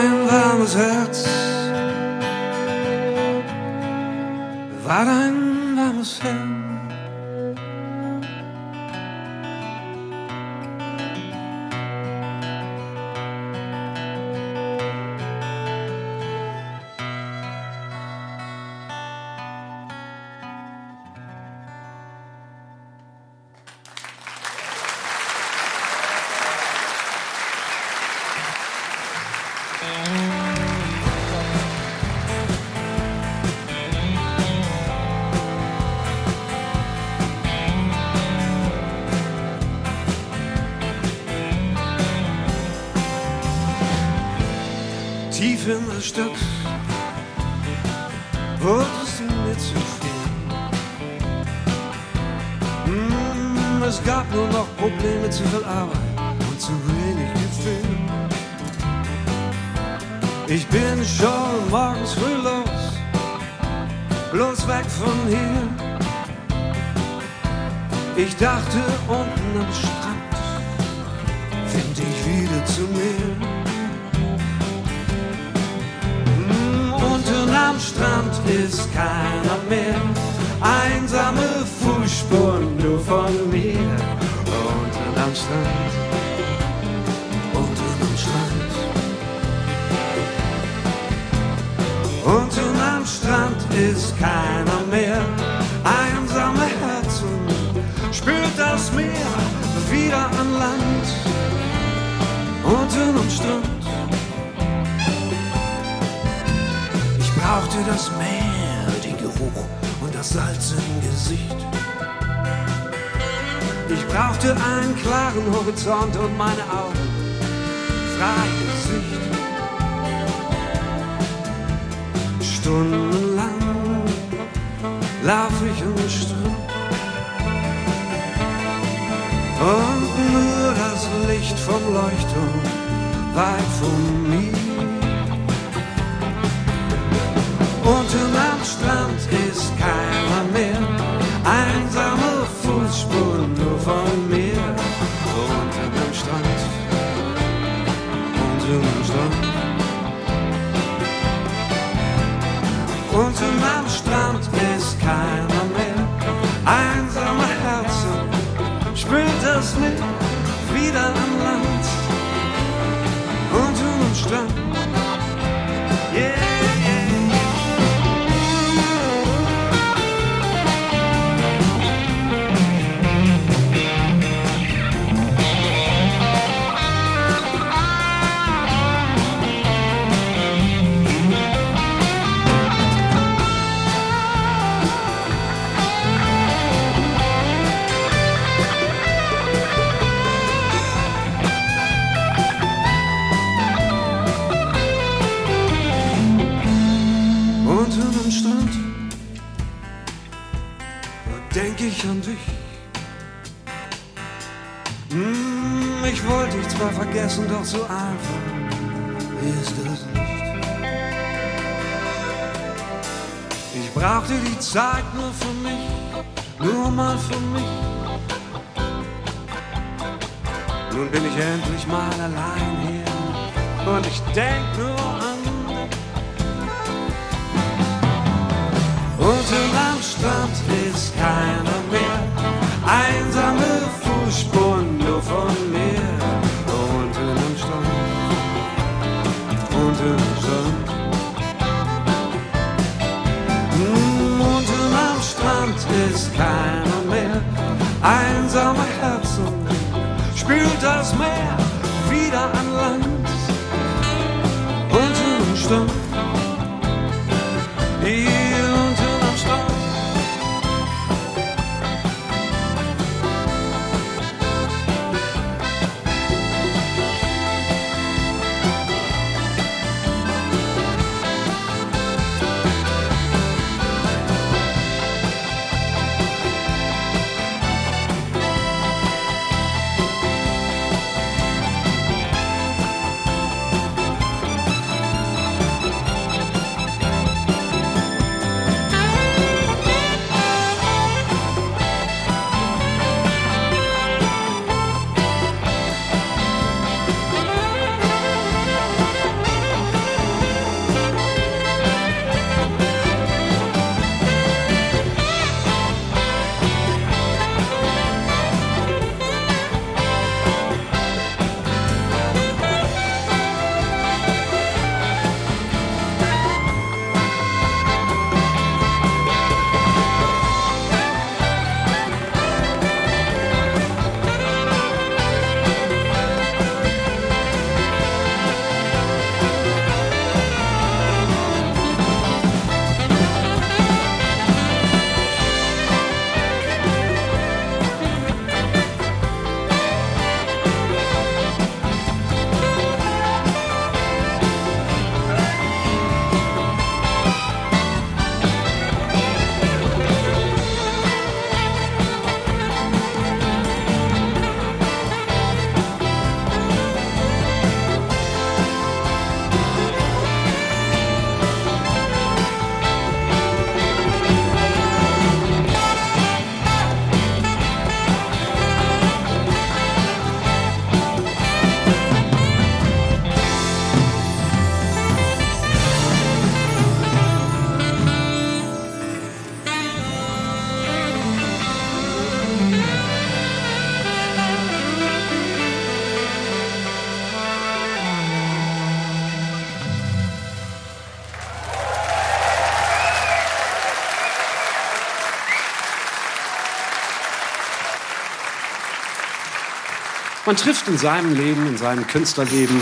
Man trifft in seinem Leben, in seinem Künstlerleben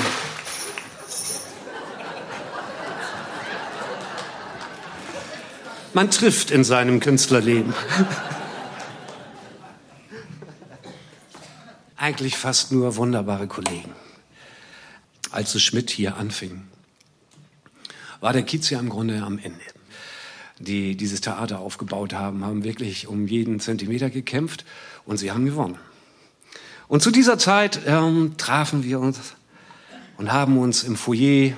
Man trifft in seinem Künstlerleben eigentlich fast nur wunderbare Kollegen. Als es Schmidt hier anfing, war der Kiez ja im Grunde am Ende. Die dieses Theater aufgebaut haben, haben wirklich um jeden Zentimeter gekämpft und sie haben gewonnen. Und zu dieser Zeit ähm, trafen wir uns und haben uns im Foyer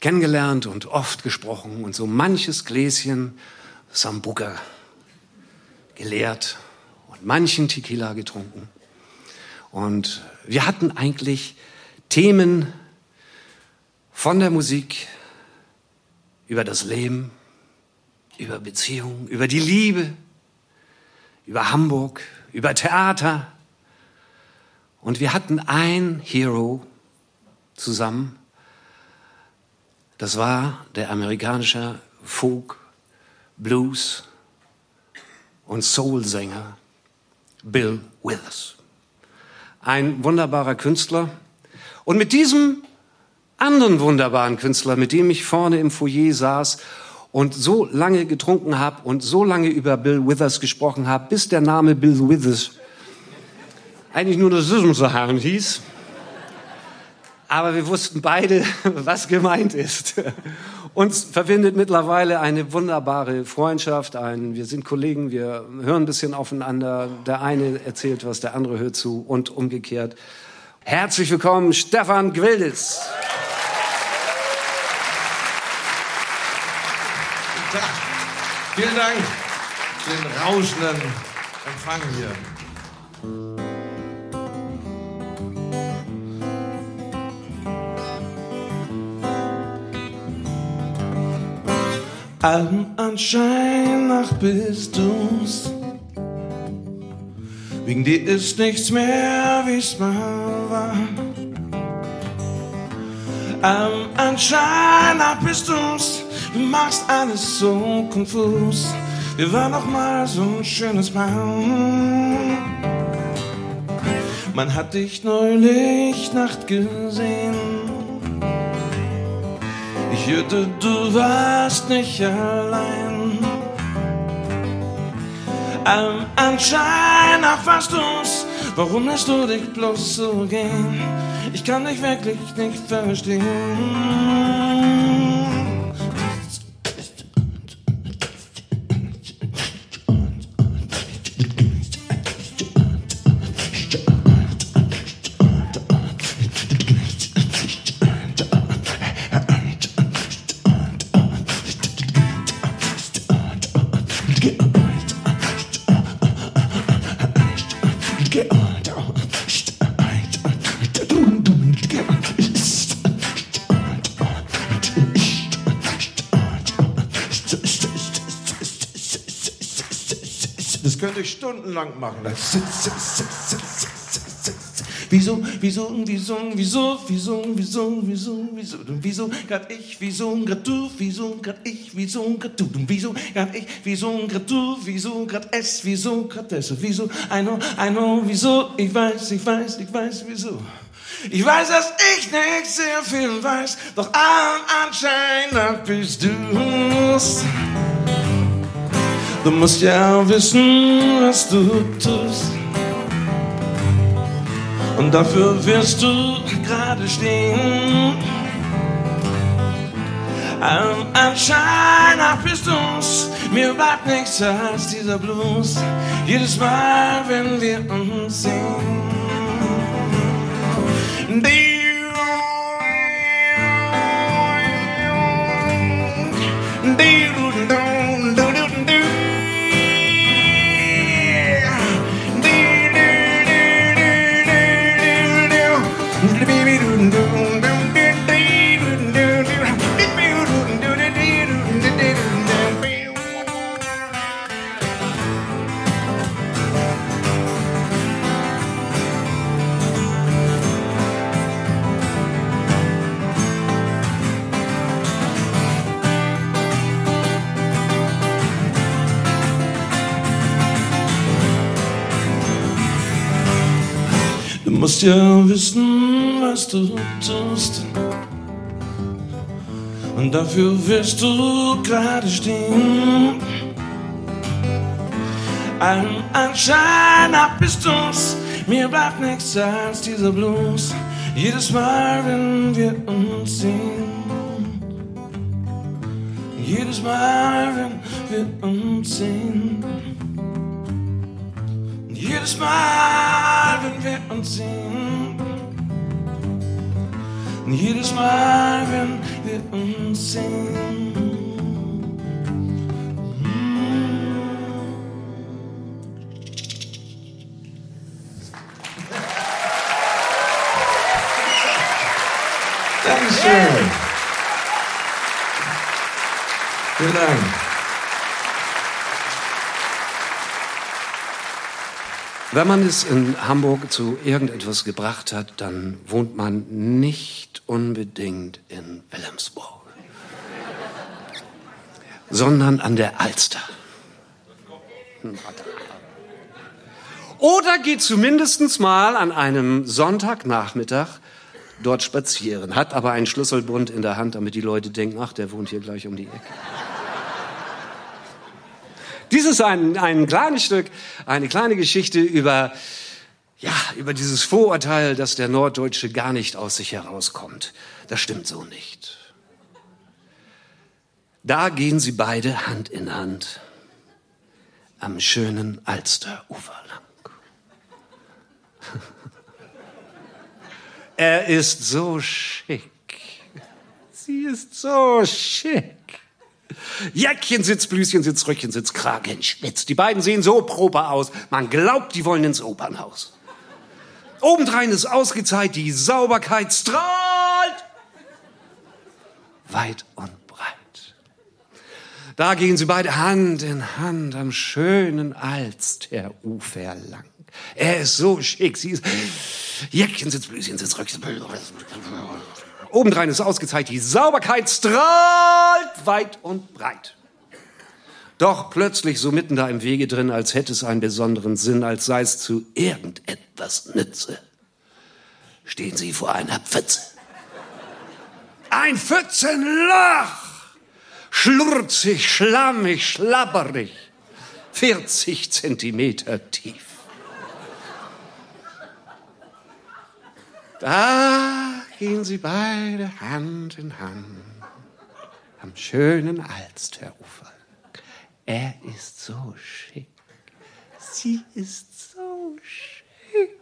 kennengelernt und oft gesprochen und so manches Gläschen Sambuca geleert und manchen Tequila getrunken. Und wir hatten eigentlich Themen von der Musik über das Leben, über Beziehungen, über die Liebe, über Hamburg, über Theater. Und wir hatten ein Hero zusammen, das war der amerikanische Folk, Blues und Soul-Sänger Bill Withers. Ein wunderbarer Künstler. Und mit diesem anderen wunderbaren Künstler, mit dem ich vorne im Foyer saß und so lange getrunken habe und so lange über Bill Withers gesprochen habe, bis der Name Bill Withers eigentlich nur das Sismsahan hieß, aber wir wussten beide, *laughs* was gemeint ist. Uns verbindet mittlerweile eine wunderbare Freundschaft. Ein, wir sind Kollegen, wir hören ein bisschen aufeinander. Der eine erzählt was, der andere hört zu und umgekehrt. Herzlich willkommen, Stefan Gwilditz. Vielen Dank für den rauschenden Empfang hier. Allem Anschein nach bist du's. Wegen dir ist nichts mehr, wie's mal war. Allem Anschein nach bist du's. Du machst alles so konfus. Wir waren noch mal so ein schönes Paar. Man hat dich neulich Nacht gesehen. Ich hörte, du warst nicht allein. Am Anschein nach was du's. Warum lässt du dich bloß so gehen? Ich kann dich wirklich nicht verstehen. Ich stundenlang machen. Das Wieso, wieso, wieso, wieso, wieso, wieso, wieso, wieso, wieso, grad ich, wieso, grad du, wieso, grad ich, wieso, grad du, wieso, grad ich, wieso, grad du, wieso, grad es, wieso, grad und wieso, I know, wieso, ich weiß, ich weiß, ich weiß, wieso. Ich weiß, dass ich nicht sehr viel weiß, doch allem Anschein nach bist du's. Du musst ja wissen, was du tust. Und dafür wirst du gerade stehen. Am Anschein nach bist du's. Mir bleibt nichts als dieser Blues. Jedes Mal, wenn wir uns sehen. Du musst ja wissen, was du tust. Und dafür wirst du gerade stehen. Allem Anschein bist du's. Mir bleibt nichts als dieser Blues. Jedes Mal, wenn wir uns sehen. Jedes Mal, wenn wir uns sehen. Jedes Mal, wenn wir uns sehen. Jedes Mal, wenn wir uns sehen. Dankeschön. Vielen Dank. Wenn man es in Hamburg zu irgendetwas gebracht hat, dann wohnt man nicht unbedingt in Wilhelmsburg, sondern an der Alster. Oder geht zumindest mal an einem Sonntagnachmittag dort spazieren, hat aber einen Schlüsselbund in der Hand, damit die Leute denken, ach, der wohnt hier gleich um die Ecke. Dies ist ein, ein kleines Stück, eine kleine Geschichte über Ja, über dieses Vorurteil, dass der Norddeutsche gar nicht aus sich herauskommt. Das stimmt so nicht. Da gehen sie beide Hand in Hand am schönen Alsterufer lang. *laughs* Er ist so schick. Sie ist so schick. Jäckchen sitzt, Blüschen sitzt, Röckchen sitzt, Kragen schwitzt. Die beiden sehen so proper aus. Man glaubt, die wollen ins Opernhaus. Obendrein ist ausgezeichnet, die Sauberkeit strahlt. Weit und breit. Da gehen sie beide Hand in Hand am schönen Alsterufer lang. Er ist so schick, sie ist Jäckchen sitzt, Blüschen sitzt, Röckchen. Obendrein ist ausgezeichnet, die Sauberkeit strahlt weit und breit. Doch plötzlich so mitten da im Wege drin, als hätte es einen besonderen Sinn, als sei es zu irgendetwas nütze, stehen sie vor einer Pfütze. Ein Pfützenloch! Schlurzig, schlammig, schlabberig, 40 Zentimeter tief. Da gehen sie beide Hand in Hand am schönen Alsterufer. Er ist so schick. Sie ist so schick.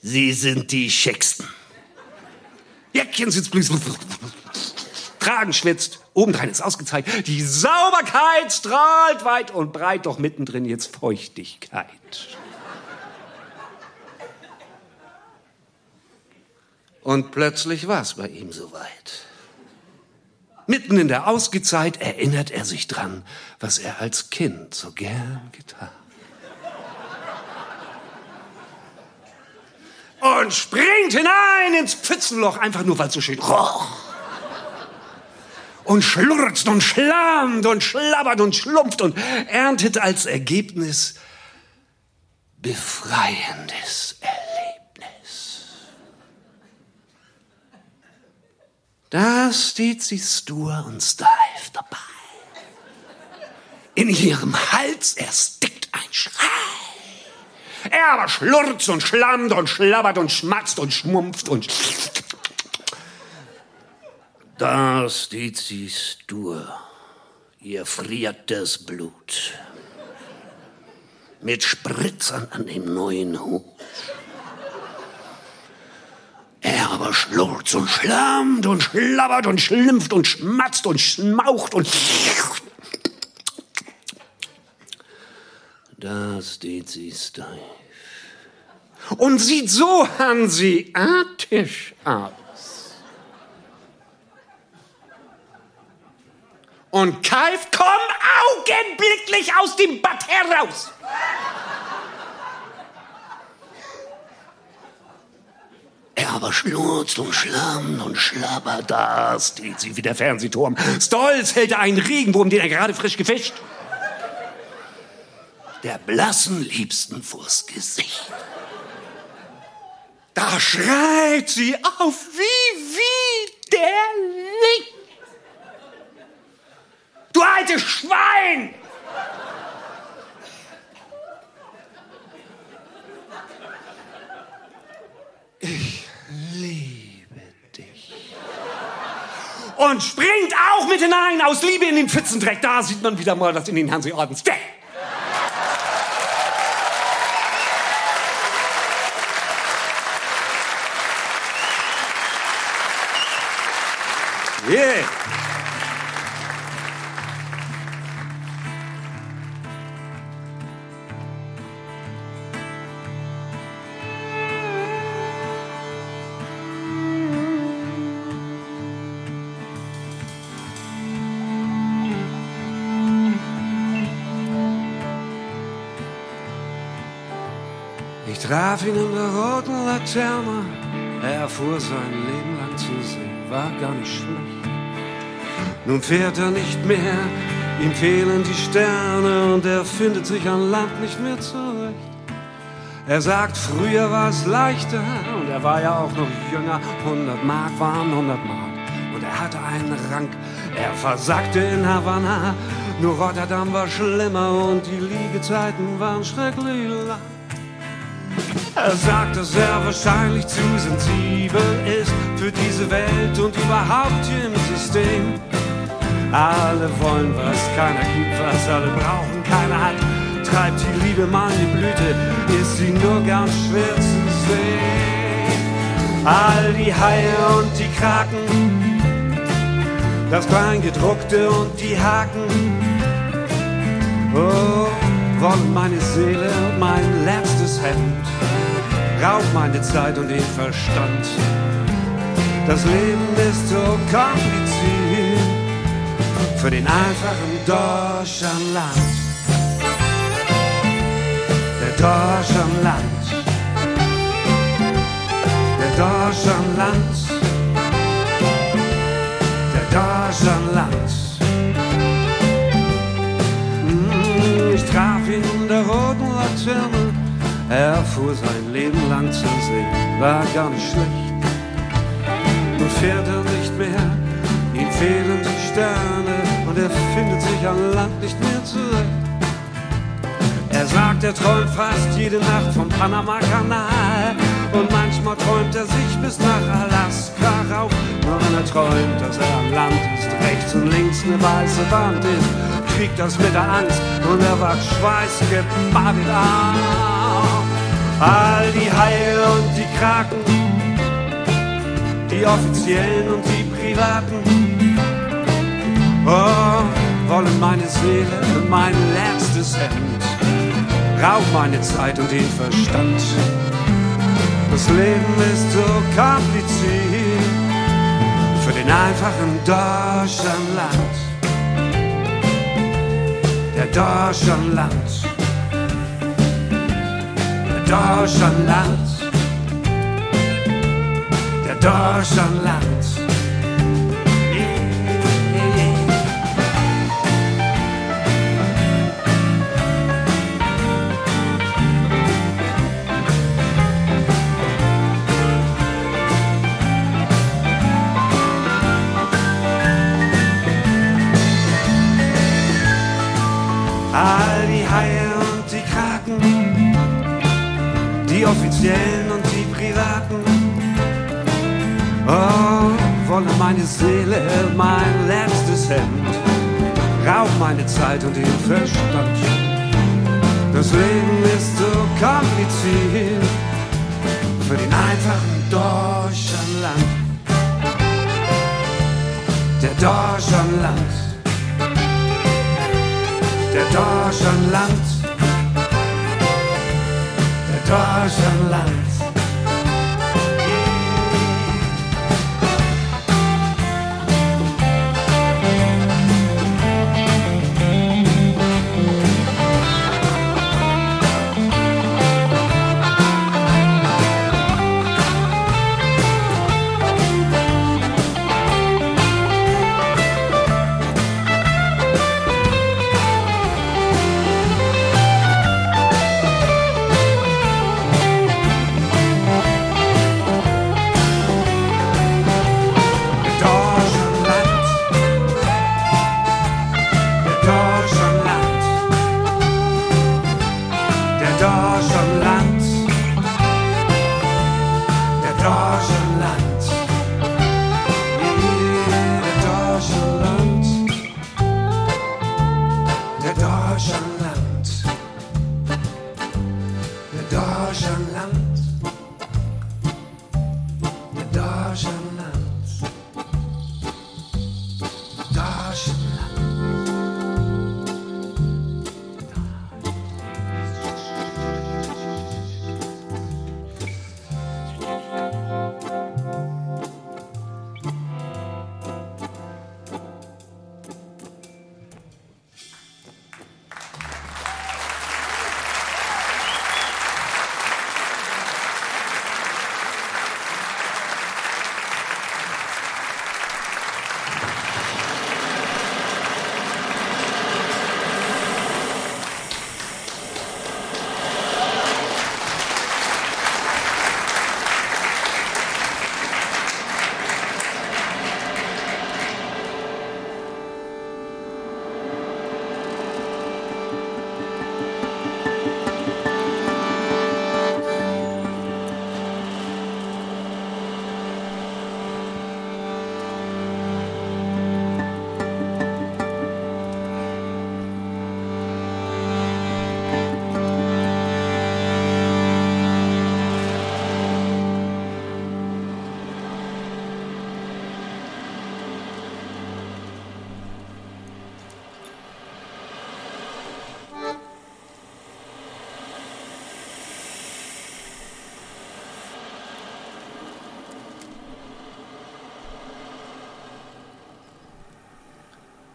Sie sind die Schicksten. Jäckchen sitzt blüht, Kragen schwitzt, obendrein ist ausgezeichnet. Die Sauberkeit strahlt weit und breit, doch mittendrin jetzt Feuchtigkeit. Und plötzlich war es bei ihm soweit. Mitten in der Ausgezeit erinnert er sich dran, was er als Kind so gern getan. Und springt hinein ins Pfützenloch, einfach nur weil es so schön roch. Und schlurzt und schlammt und schlabbert und schlumpft und erntet als Ergebnis befreiendes Erlebnis. Da steht sie stur und steif dabei. In ihrem Hals erstickt ein Schrei. Er aber schlurzt und schlammt und schlabbert und schmatzt und schmumpft und. Da steht sie stur. Ihr friert das Blut. Mit Spritzern an dem neuen Hut. Er aber schlurzt und schlammt und schlabbert und schlimpft und schmatzt und schmaucht und. Da steht sie steif. Und sieht so hanseatisch aus. Und keift, komm augenblicklich aus dem Bad heraus. Er aber schlurzt und schlammt und schlabbert, da steht sie wie der Fernsehturm. Stolz hält er einen Regenwurm, den er gerade frisch gefischt. Der blassen Liebsten vors Gesicht. Da schreit sie auf wie widerlich. Du altes Schwein! Und springt auch mit hinein aus Liebe in den Pfützendreck. Da sieht man wieder mal, dass in den Hanseorden steckt. Traf ihn in der roten Laterne. Er erfuhr sein Leben lang zu sehen, war gar nicht schlecht. Nun fährt er nicht mehr, ihm fehlen die Sterne und er findet sich an Land nicht mehr zurecht. Er sagt, früher war es leichter und er war ja auch noch jünger. 100 Mark waren 100 Mark und er hatte einen Rang. Er versagte in Havanna, nur Rotterdam war schlimmer und die Liegezeiten waren schrecklich lang. Er sagt, dass er wahrscheinlich zu sensibel ist für diese Welt und überhaupt hier im System. Alle wollen was, keiner gibt was, alle brauchen, keiner hat. Treibt die Liebe mal die Blüte, ist sie nur ganz schwer zu sehen. All die Haie und die Kraken, das Kleingedruckte und die Haken. Oh, wollen meine Seele und mein letztes Hemd, raubt meine Zeit und den Verstand. Das Leben ist so kompliziert für den einfachen Deutschlandland. Der Deutschlandland. Der Deutschlandland. Der Deutschlandland. Mm, ich traf ihn in der roten Laterne. Er fuhr sein Leben lang zur See, war gar nicht schlecht. Nun fährt er nicht mehr, ihm fehlen die Sterne und er findet sich an Land nicht mehr zurecht. Er sagt, er träumt fast jede Nacht vom Panama-Kanal und manchmal träumt er sich bis nach Alaska rauf. Nur wenn er träumt, dass er am Land ist, rechts und links eine weiße Wand ist, kriegt das mit der Angst und er wacht schweißgebadet auf. All die Haie und die Kraken, die offiziellen und die privaten, oh, wollen meine Seele und mein letztes Hemd, raubt meine Zeit und den Verstand. Das Leben ist so kompliziert für den einfachen Deutschlandland. Der Deutschlandland. Der Deutschlandland. Der Deutschlandland. Meine Seele, mein letztes Hemd, raubt meine Zeit und den Verstand. Das Leben ist so kompliziert für den einfachen Deutschlandland. Der Deutschlandland der Deutschlandland, der Deutschlandland.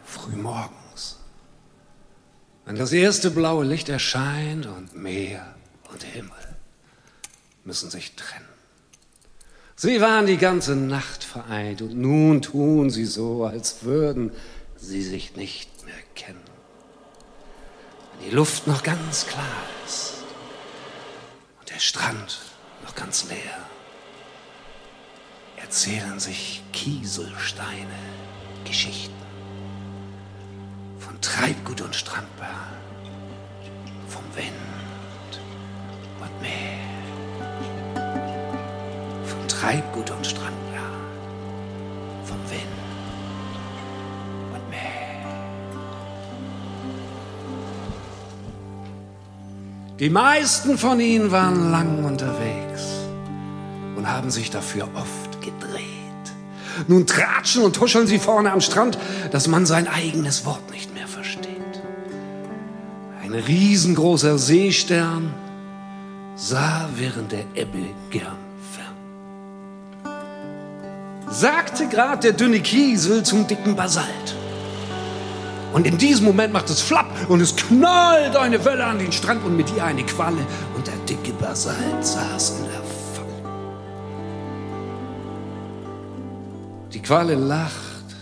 Frühmorgens, wenn das erste blaue Licht erscheint und Meer und Himmel müssen sich trennen. Sie waren die ganze Nacht vereint und nun tun sie so, als würden sie sich nicht mehr kennen. Wenn die Luft noch ganz klar ist und der Strand noch ganz leer, erzählen sich Kieselsteine Geschichten Treibgut und Strandbahn, vom Wind und Meer, von Treibgut und Strandbahn, vom Wind und Meer. Die meisten von ihnen waren lang unterwegs und haben sich dafür oft gedreht. Nun tratschen und tuscheln sie vorne am Strand, dass man sein eigenes Wort nicht mehr. Ein riesengroßer Seestern sah während der Ebbe gern fern. Sagte grad der dünne Kiesel zum dicken Basalt. Und in diesem Moment macht es flapp und es knallt eine Welle an den Strand und mit ihr eine Qualle und der dicke Basalt saß in der Die Qualle lacht,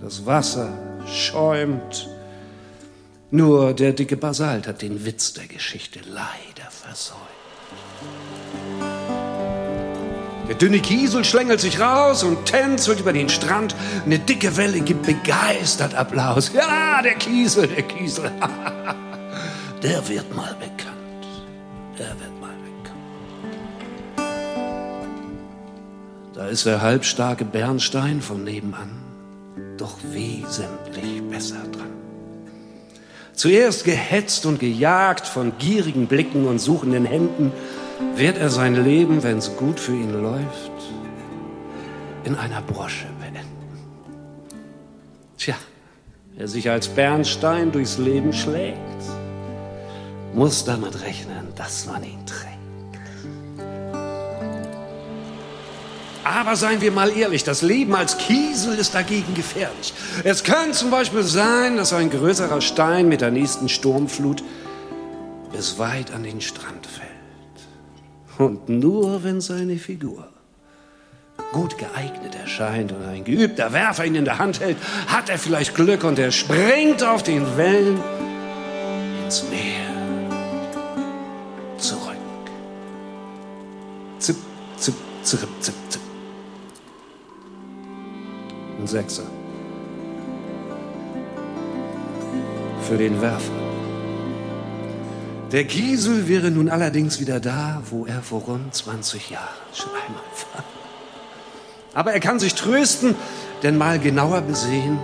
das Wasser schäumt. Nur der dicke Basalt hat den Witz der Geschichte leider versäumt. Der dünne Kiesel schlängelt sich raus und tänzelt über den Strand. Eine dicke Welle gibt begeistert Applaus. Ja, der Kiesel, der Kiesel. *laughs* der wird mal bekannt. Der wird mal Da ist der halbstarke Bernstein von nebenan doch wesentlich besser dran. Zuerst gehetzt und gejagt von gierigen Blicken und suchenden Händen, wird er sein Leben, wenn es gut für ihn läuft, in einer Brosche beenden. Tja, wer sich als Bernstein durchs Leben schlägt, muss damit rechnen, dass man ihn trägt. Aber seien wir mal ehrlich, das Leben als Kiesel ist dagegen gefährlich. Es kann zum Beispiel sein, dass ein größerer Stein mit der nächsten Sturmflut bis weit an den Strand fällt. Und nur wenn seine Figur gut geeignet erscheint und ein geübter Werfer ihn in der Hand hält, hat er vielleicht Glück und er springt auf den Wellen ins Meer zurück. Zip, zip, zip, zip, zip ein Sechser. Für den Werfer. Der Giesel wäre nun allerdings wieder da, wo er vor rund 20 Jahren schon einmal war. Aber er kann sich trösten, denn mal genauer besehen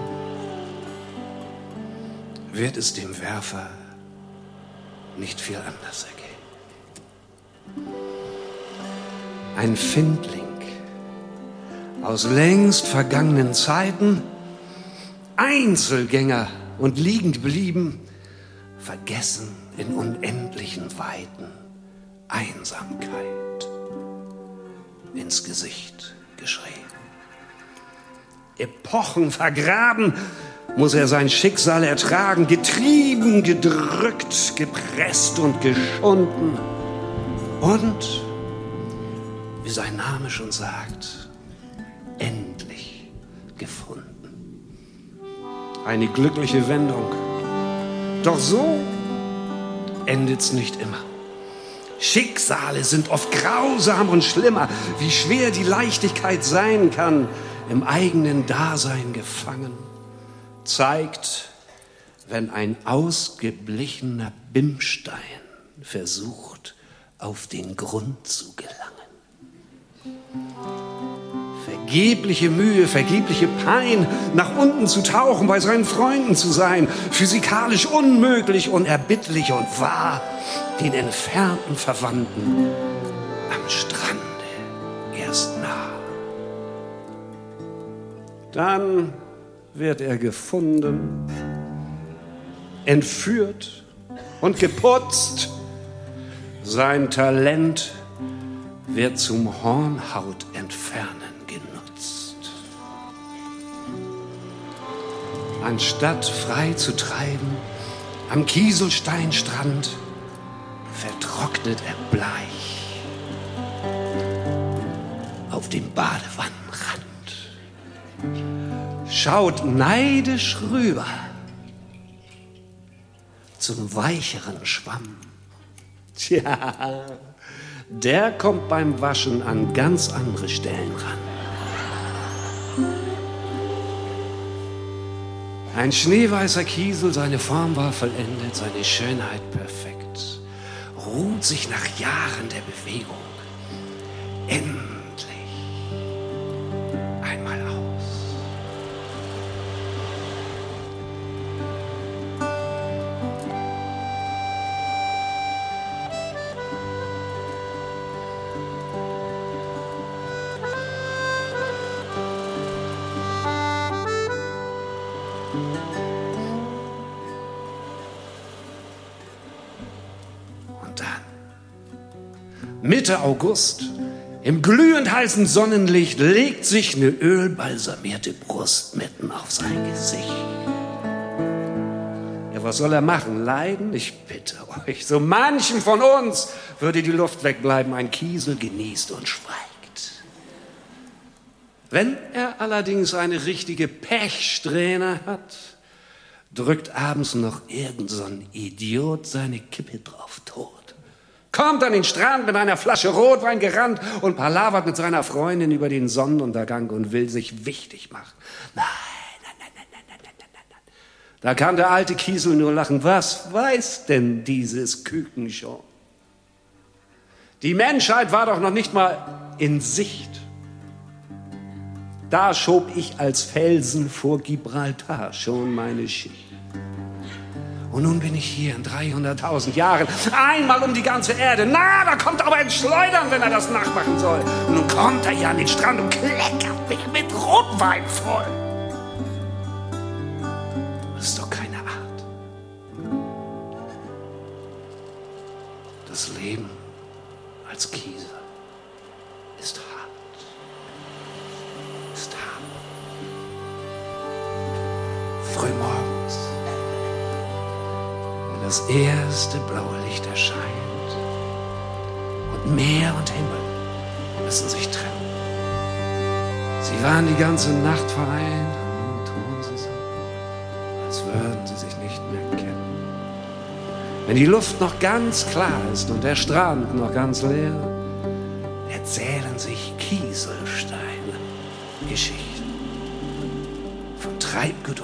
wird es dem Werfer nicht viel anders ergehen. Ein Findling aus längst vergangenen Zeiten, Einzelgänger und liegend blieben, vergessen in unendlichen Weiten, Einsamkeit ins Gesicht geschrieben. Epochen vergraben, muss er sein Schicksal ertragen, getrieben, gedrückt, gepresst und geschunden. Und, wie sein Name schon sagt, endlich gefunden. Eine glückliche Wendung. Doch so endet's nicht immer. Schicksale sind oft grausam und schlimmer, wie schwer die Leichtigkeit sein kann, im eigenen Dasein gefangen, zeigt, wenn ein ausgeblichener Bimstein versucht, auf den Grund zu gelangen vergebliche Mühe, vergebliche Pein, nach unten zu tauchen, bei seinen Freunden zu sein, physikalisch unmöglich, unerbittlich und wahr, den entfernten Verwandten am Strande erst nah. Dann wird er gefunden, entführt und geputzt. Sein Talent wird zum Hornhaut entfernen anstatt frei zu treiben, am Kieselsteinstrand vertrocknet er bleich auf dem Badewannenrand. Schaut neidisch rüber zum weicheren Schwamm. Tja, der kommt beim Waschen an ganz andere Stellen ran. Ein schneeweißer Kiesel, seine Form war vollendet, seine Schönheit perfekt, ruht sich nach Jahren der Bewegung. Endlich einmal aus. Mitte August, im glühend heißen Sonnenlicht legt sich eine ölbalsamierte Brust mitten auf sein Gesicht. Ja, was soll er machen? Leiden? Ich bitte euch. So manchem von uns würde die Luft wegbleiben. Ein Kiesel genießt und schweigt. Wenn er allerdings eine richtige Pechsträhne hat, drückt abends noch irgend so Idiot seine Kippe drauf tot. Kommt an den Strand mit einer Flasche Rotwein gerannt und palavert mit seiner Freundin über den Sonnenuntergang und will sich wichtig machen. Nein, nein, nein, nein, nein, nein, nein, nein, nein. Da kann der alte Kiesel nur lachen. Was weiß denn dieses Küken schon? Die Menschheit war doch noch nicht mal in Sicht. Da schob ich als Felsen vor Gibraltar schon meine Schicht. Und nun bin ich hier in 300.000 Jahren einmal um die ganze Erde. Na, da kommt aber ein Schleudern, wenn er das nachmachen soll. Und nun kommt er hier an den Strand und kleckert mich mit Rotwein voll. Das ist doch keine Art. Das Leben als Kiesel erste blaue Licht erscheint und Meer und Himmel müssen sich trennen. Sie waren die ganze Nacht vereint und nun tun sie so, als würden sie sich nicht mehr kennen. Wenn die Luft noch ganz klar ist und der Strand noch ganz leer, erzählen sich Kieselsteine Geschichten von Treibgut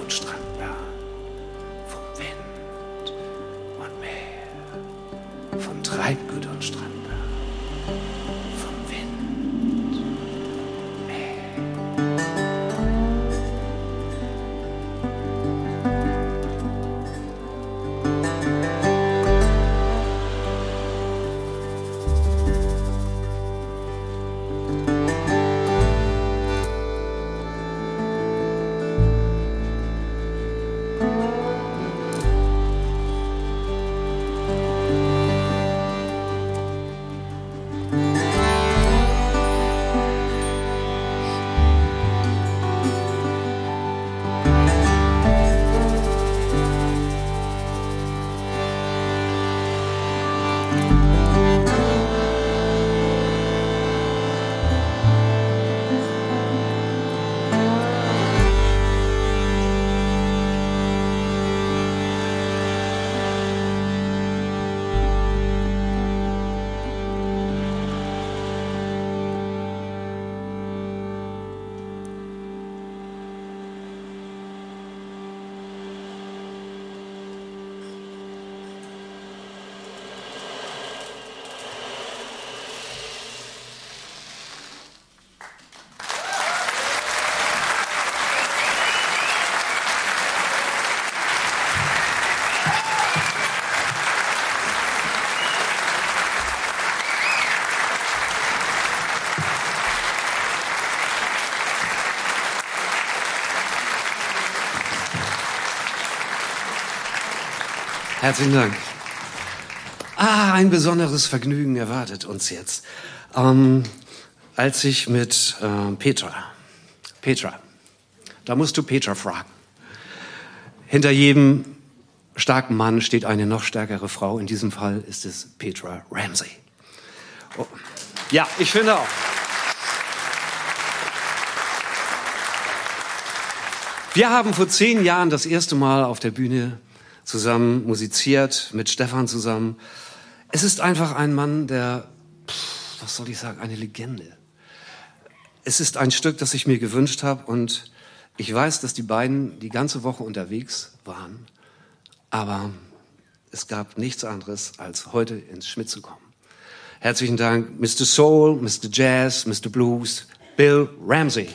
Herzlichen Dank. Ah, ein besonderes Vergnügen erwartet uns jetzt. Ähm, als ich mit äh, Petra, Petra, da musst du Petra fragen. Hinter jedem starken Mann steht eine noch stärkere Frau. In diesem Fall ist es Petra Ramsey. Oh. Ja, ich finde auch. Wir haben vor zehn Jahren das erste Mal auf der Bühne zusammen musiziert, mit Stefan zusammen. Es ist einfach ein Mann, der, pff, was soll ich sagen, eine Legende. Es ist ein Stück, das ich mir gewünscht habe und ich weiß, dass die beiden die ganze Woche unterwegs waren, aber es gab nichts anderes, als heute ins Schmidt zu kommen. Herzlichen Dank, Mr. Soul, Mr. Jazz, Mr. Blues, Bill Ramsey.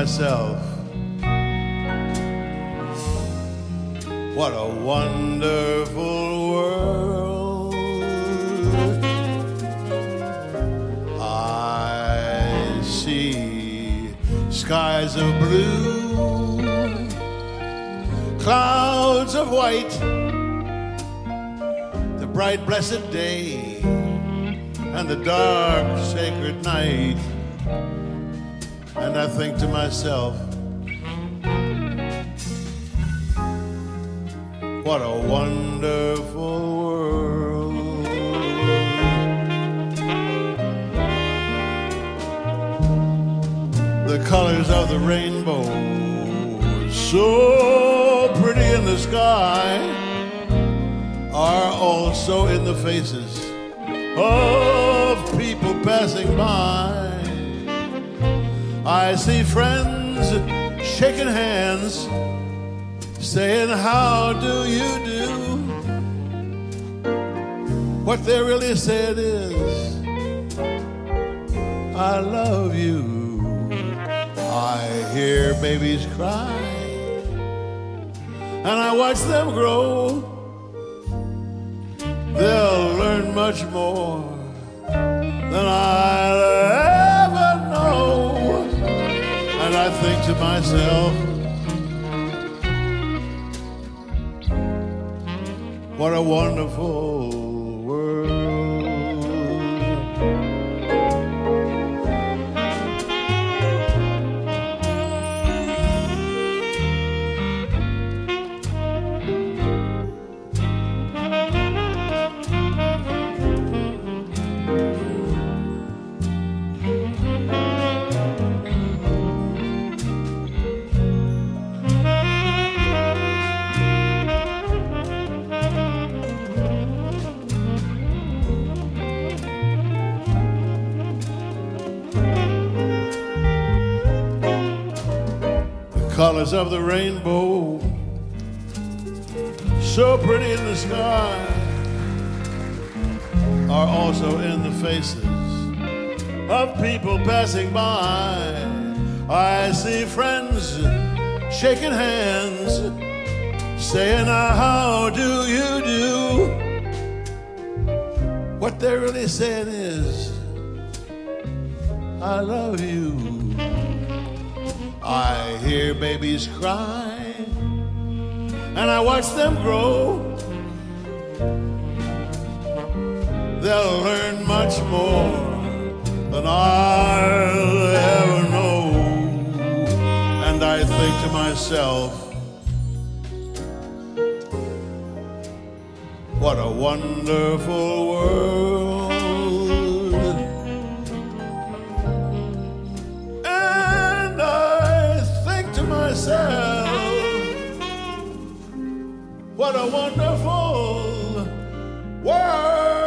Myself, what a wonderful world. I see skies of blue, clouds of white the bright, blessed day and the dark, sacred night. Think to myself, what a wonderful world. The colors of the rainbow, so pretty in the sky are also in the faces of people passing by. I see friends shaking hands, saying, How do you do? What they really said is, I love you. I hear babies cry, and I watch them grow What they're really saying is, I love you. I hear babies cry and I watch them grow. They'll learn much more than I'll ever know. And I think to myself, what a wonderful world. And I think to myself, what a wonderful world.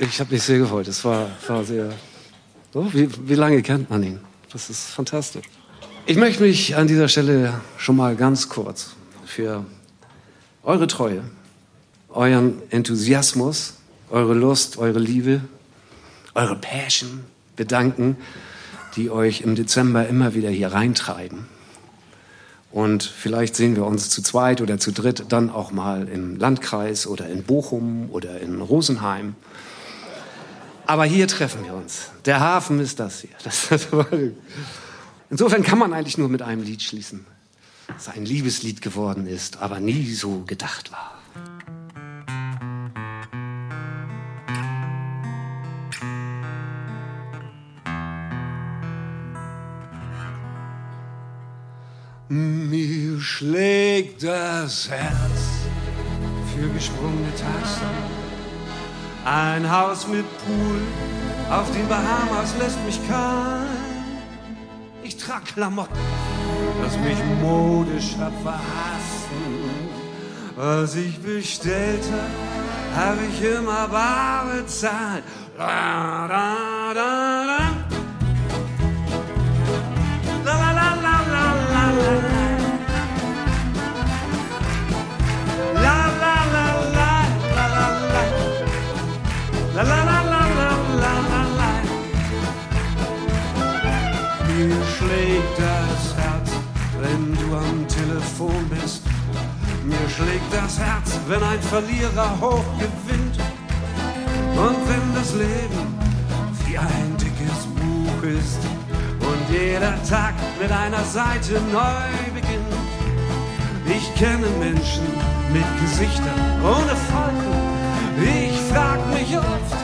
Ich habe mich sehr gefreut. Es war, war sehr. So, wie, wie lange kennt man ihn? Das ist fantastisch. Ich möchte mich an dieser Stelle schon mal ganz kurz für eure Treue, euren Enthusiasmus, eure Lust, eure Liebe, eure Passion bedanken, die euch im Dezember immer wieder hier reintreiben. Und vielleicht sehen wir uns zu zweit oder zu dritt dann auch mal im Landkreis oder in Bochum oder in Rosenheim. Aber hier treffen wir uns. Der Hafen ist das hier. Das, das Insofern kann man eigentlich nur mit einem Lied schließen, das ein Liebeslied geworden ist, aber nie so gedacht war. Mir schlägt das Herz für gesprungene Tassen. Ein Haus mit Pool auf den Bahamas lässt mich kalt. Ich trag Klamotten, das mich modisch hat verhassen. Was ich bestellt hab, hab ich immer bar bezahlt. Da, da, da, da. Mir schlägt das Herz, wenn du am Telefon bist. Mir schlägt das Herz, wenn ein Verlierer hoch gewinnt. Und wenn das Leben wie ein dickes Buch ist und jeder Tag mit einer Seite neu beginnt. Ich kenne Menschen mit Gesichtern ohne Falten. Ich frag mich oft,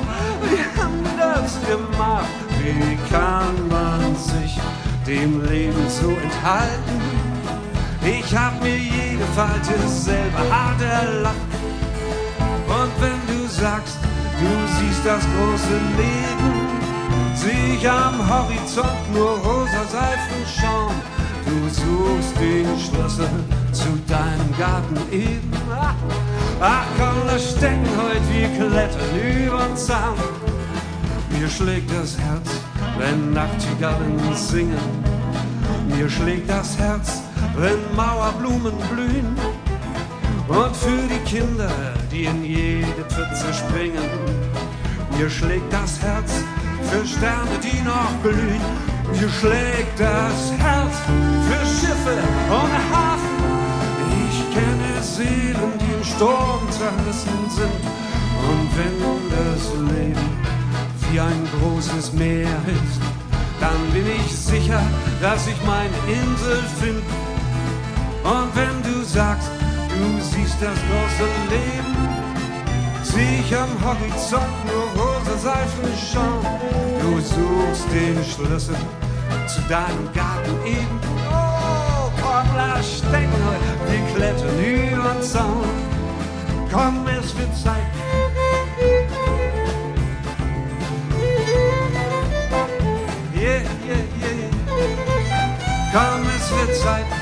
wie haben das gemacht? Wie kann man sich dem Leben so enthalten? Ich hab mir jede Falte selber hart erlacht. Und wenn du sagst, du siehst das große Leben, sieh ich am Horizont nur rosa Seifenschaum. Du suchst den Schlüssel zu deinem Garten eben. Ach komm, da stecken heute wir klettern übern Zaun. Mir schlägt das Herz, wenn Nachtigallen singen. Mir schlägt das Herz, wenn Mauerblumen blühen. Und für die Kinder, die in jede Pfütze springen. Mir schlägt das Herz für Sterne, die noch glühen. Mir schlägt das Herz für Schiffe ohne Hafen. Kenne Seelen, die im Sturm zerrissen sind. Und wenn das Leben wie ein großes Meer ist, dann bin ich sicher, dass ich meine Insel finde. Und wenn du sagst, du siehst das große Leben, sieh ich am Horizont nur rosa Seifenschaum. Du suchst den Schlüssel zu deinem Garten eben. Lass stecken, wir klettern über den Zaun. Komm, es wird Zeit. Yeah, yeah, yeah. Komm, es wird Zeit.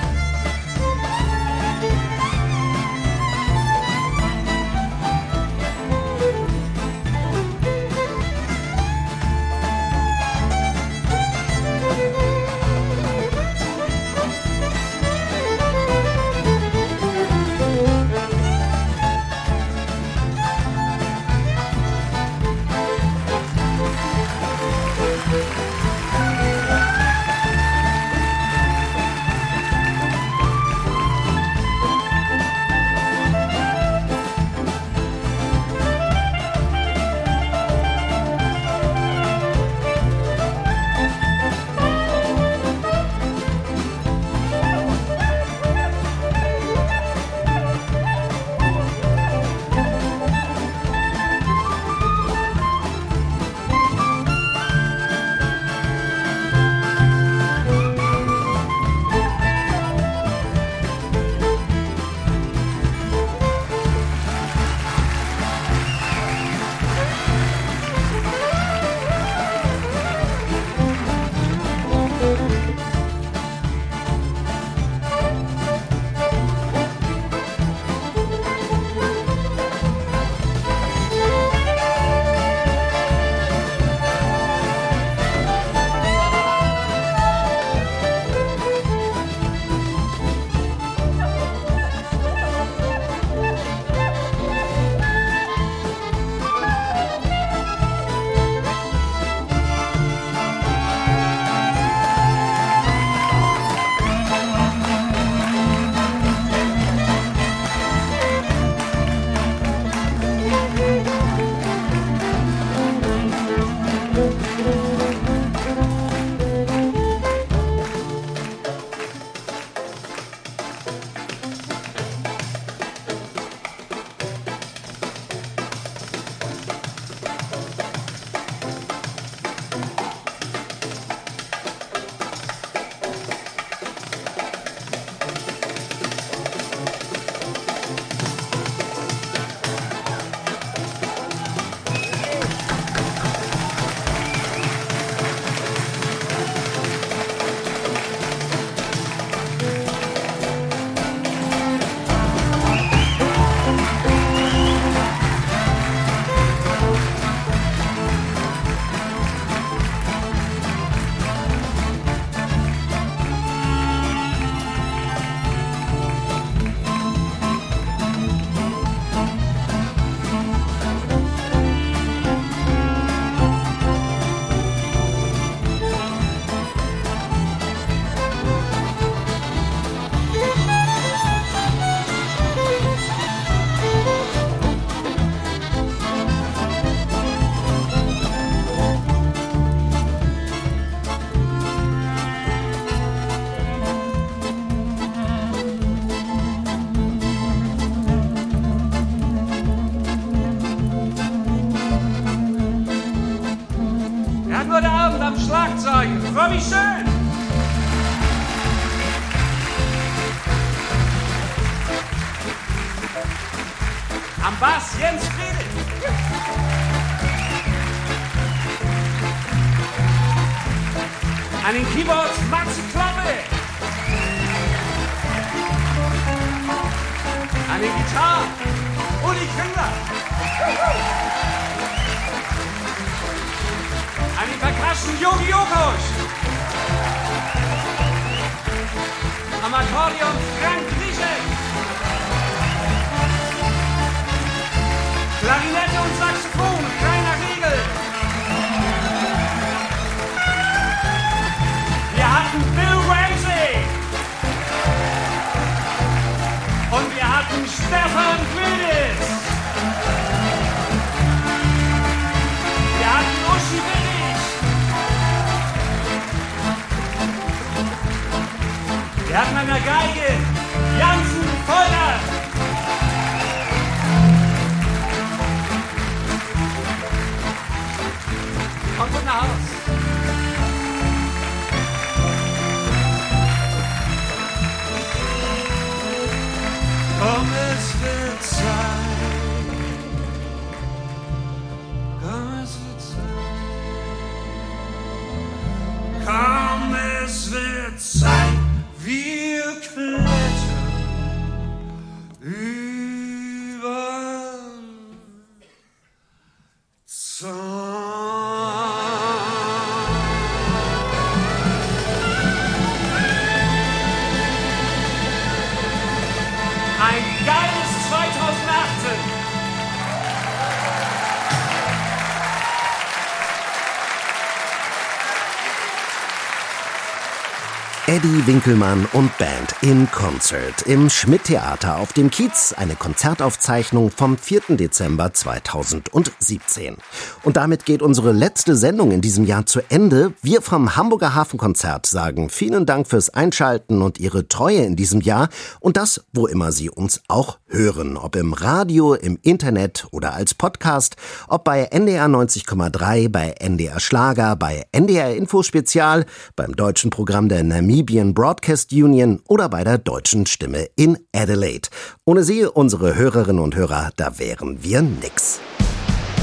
Eddie Winkelmann und Band in Concert im Schmidt-Theater auf dem Kiez, eine Konzertaufzeichnung vom 4. Dezember 2017. Und damit geht unsere letzte Sendung in diesem Jahr zu Ende. Wir vom Hamburger Hafenkonzert sagen vielen Dank fürs Einschalten und Ihre Treue in diesem Jahr und das, wo immer Sie uns auch hören, ob im Radio, im Internet oder als Podcast, ob bei NDR 90,3, bei NDR Schlager, bei NDR Info Spezial, beim deutschen Programm der Namibian Broadcast Union oder bei der deutschen Stimme in Adelaide. Ohne Sie, unsere Hörerinnen und Hörer, da wären wir nix.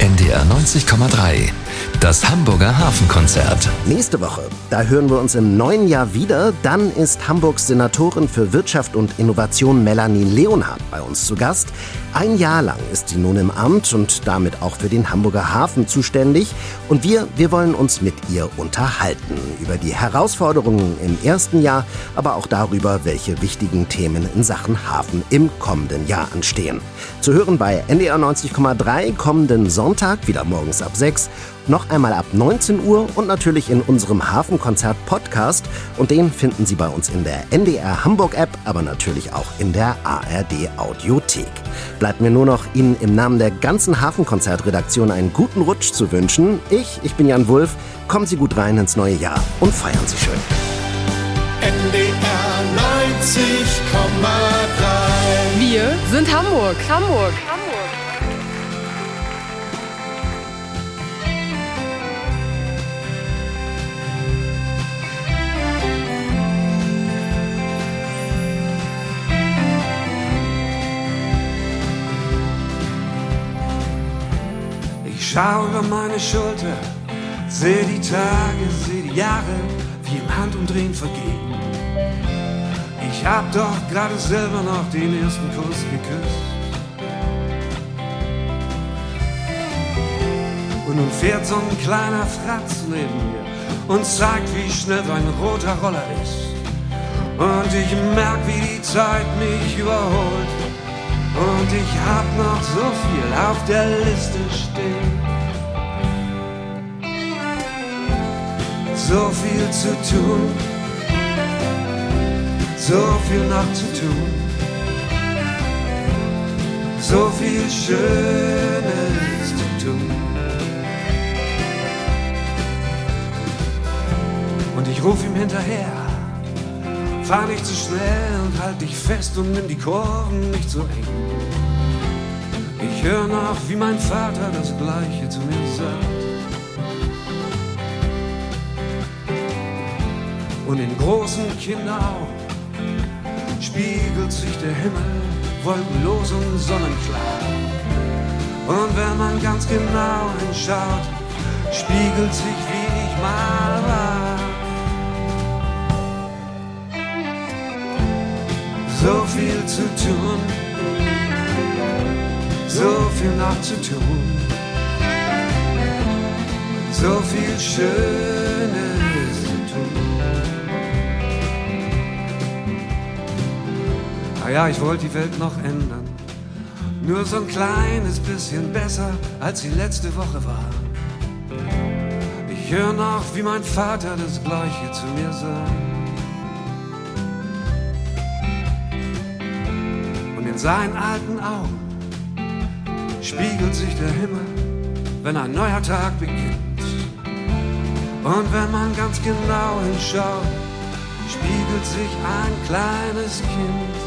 NDR 90,3. Das Hamburger Hafenkonzert. Nächste Woche, da hören wir uns im neuen Jahr wieder. Dann ist Hamburgs Senatorin für Wirtschaft und Innovation Melanie Leonhardt bei uns zu Gast. Ein Jahr lang ist sie nun im Amt und damit auch für den Hamburger Hafen zuständig. Und wir, wir wollen uns mit ihr unterhalten über die Herausforderungen im ersten Jahr, aber auch darüber, welche wichtigen Themen in Sachen Hafen im kommenden Jahr anstehen. Zu hören bei NDR 90,3 kommenden Sonntag, wieder morgens ab 6 noch einmal ab 19 Uhr und natürlich in unserem Hafenkonzert-Podcast. Und den finden Sie bei uns in der NDR Hamburg-App, aber natürlich auch in der ARD-Audiothek. Bleibt mir nur noch, Ihnen im Namen der ganzen Hafenkonzert-Redaktion einen guten Rutsch zu wünschen. Ich, ich bin Jan Wulff. Kommen Sie gut rein ins neue Jahr und feiern Sie schön. NDR 90,3 Wir sind Hamburg. Hamburg. Hamburg. Schau über meine Schulter, seh die Tage, seh die Jahre, wie im Handumdrehen vergehen. Ich hab doch gerade selber noch den ersten Kuss geküsst. Und nun fährt so ein kleiner Fratz neben mir und zeigt, wie schnell so ein roter Roller ist. Und ich merk, wie die Zeit mich überholt. Und ich hab noch so viel auf der Liste stehen. So viel zu tun, so viel noch zu tun, so viel Schönes zu tun. Und ich ruf ihm hinterher, fahr nicht zu schnell und halt dich fest und nimm die Kurven nicht so eng. Ich höre noch, wie mein Vater das Gleiche zu mir sagt. Und in großen Kinderaugen spiegelt sich der Himmel wolkenlos und sonnenklar. Und wenn man ganz genau hinschaut, spiegelt sich, wie ich mal war. So viel zu tun, so viel noch zu tun, so viel Schönes zu tun. Ah ja, ich wollte die Welt noch ändern. Nur so ein kleines bisschen besser, als sie letzte Woche war. Ich höre noch, wie mein Vater das Gleiche zu mir sagt. In seinen alten Augen spiegelt sich der Himmel, wenn ein neuer Tag beginnt. Und wenn man ganz genau hinschaut, spiegelt sich ein kleines Kind.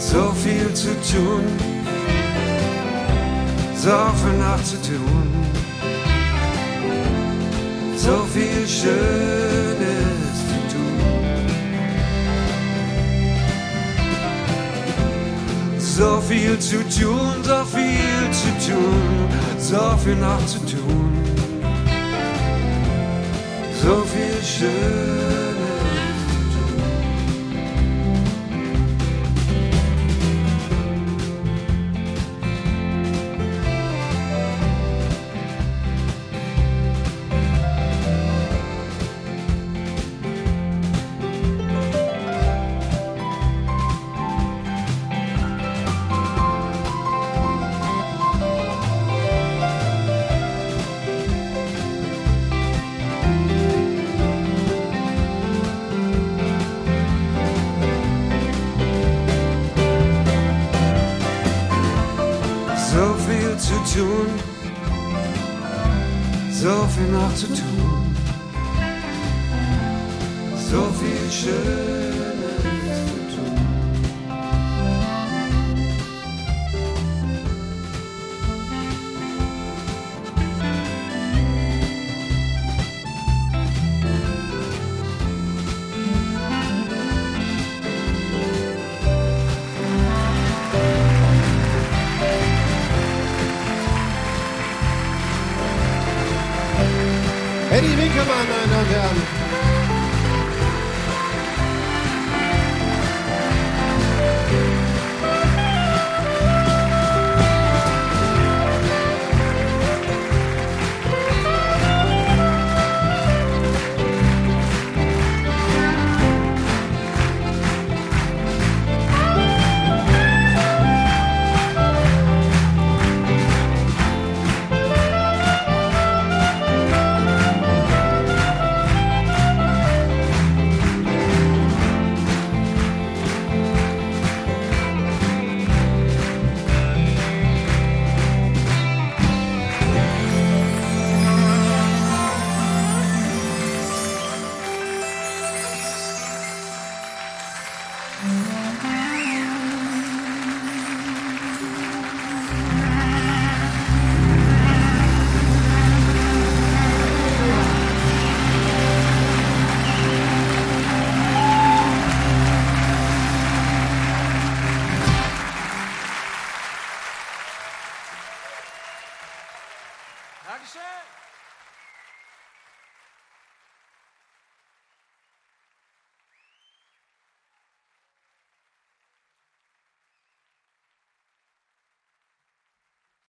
So viel zu tun, so viel noch zu tun, so viel Schönes So viel zu tun, so viel zu tun, so viel noch zu tun, so viel Schönes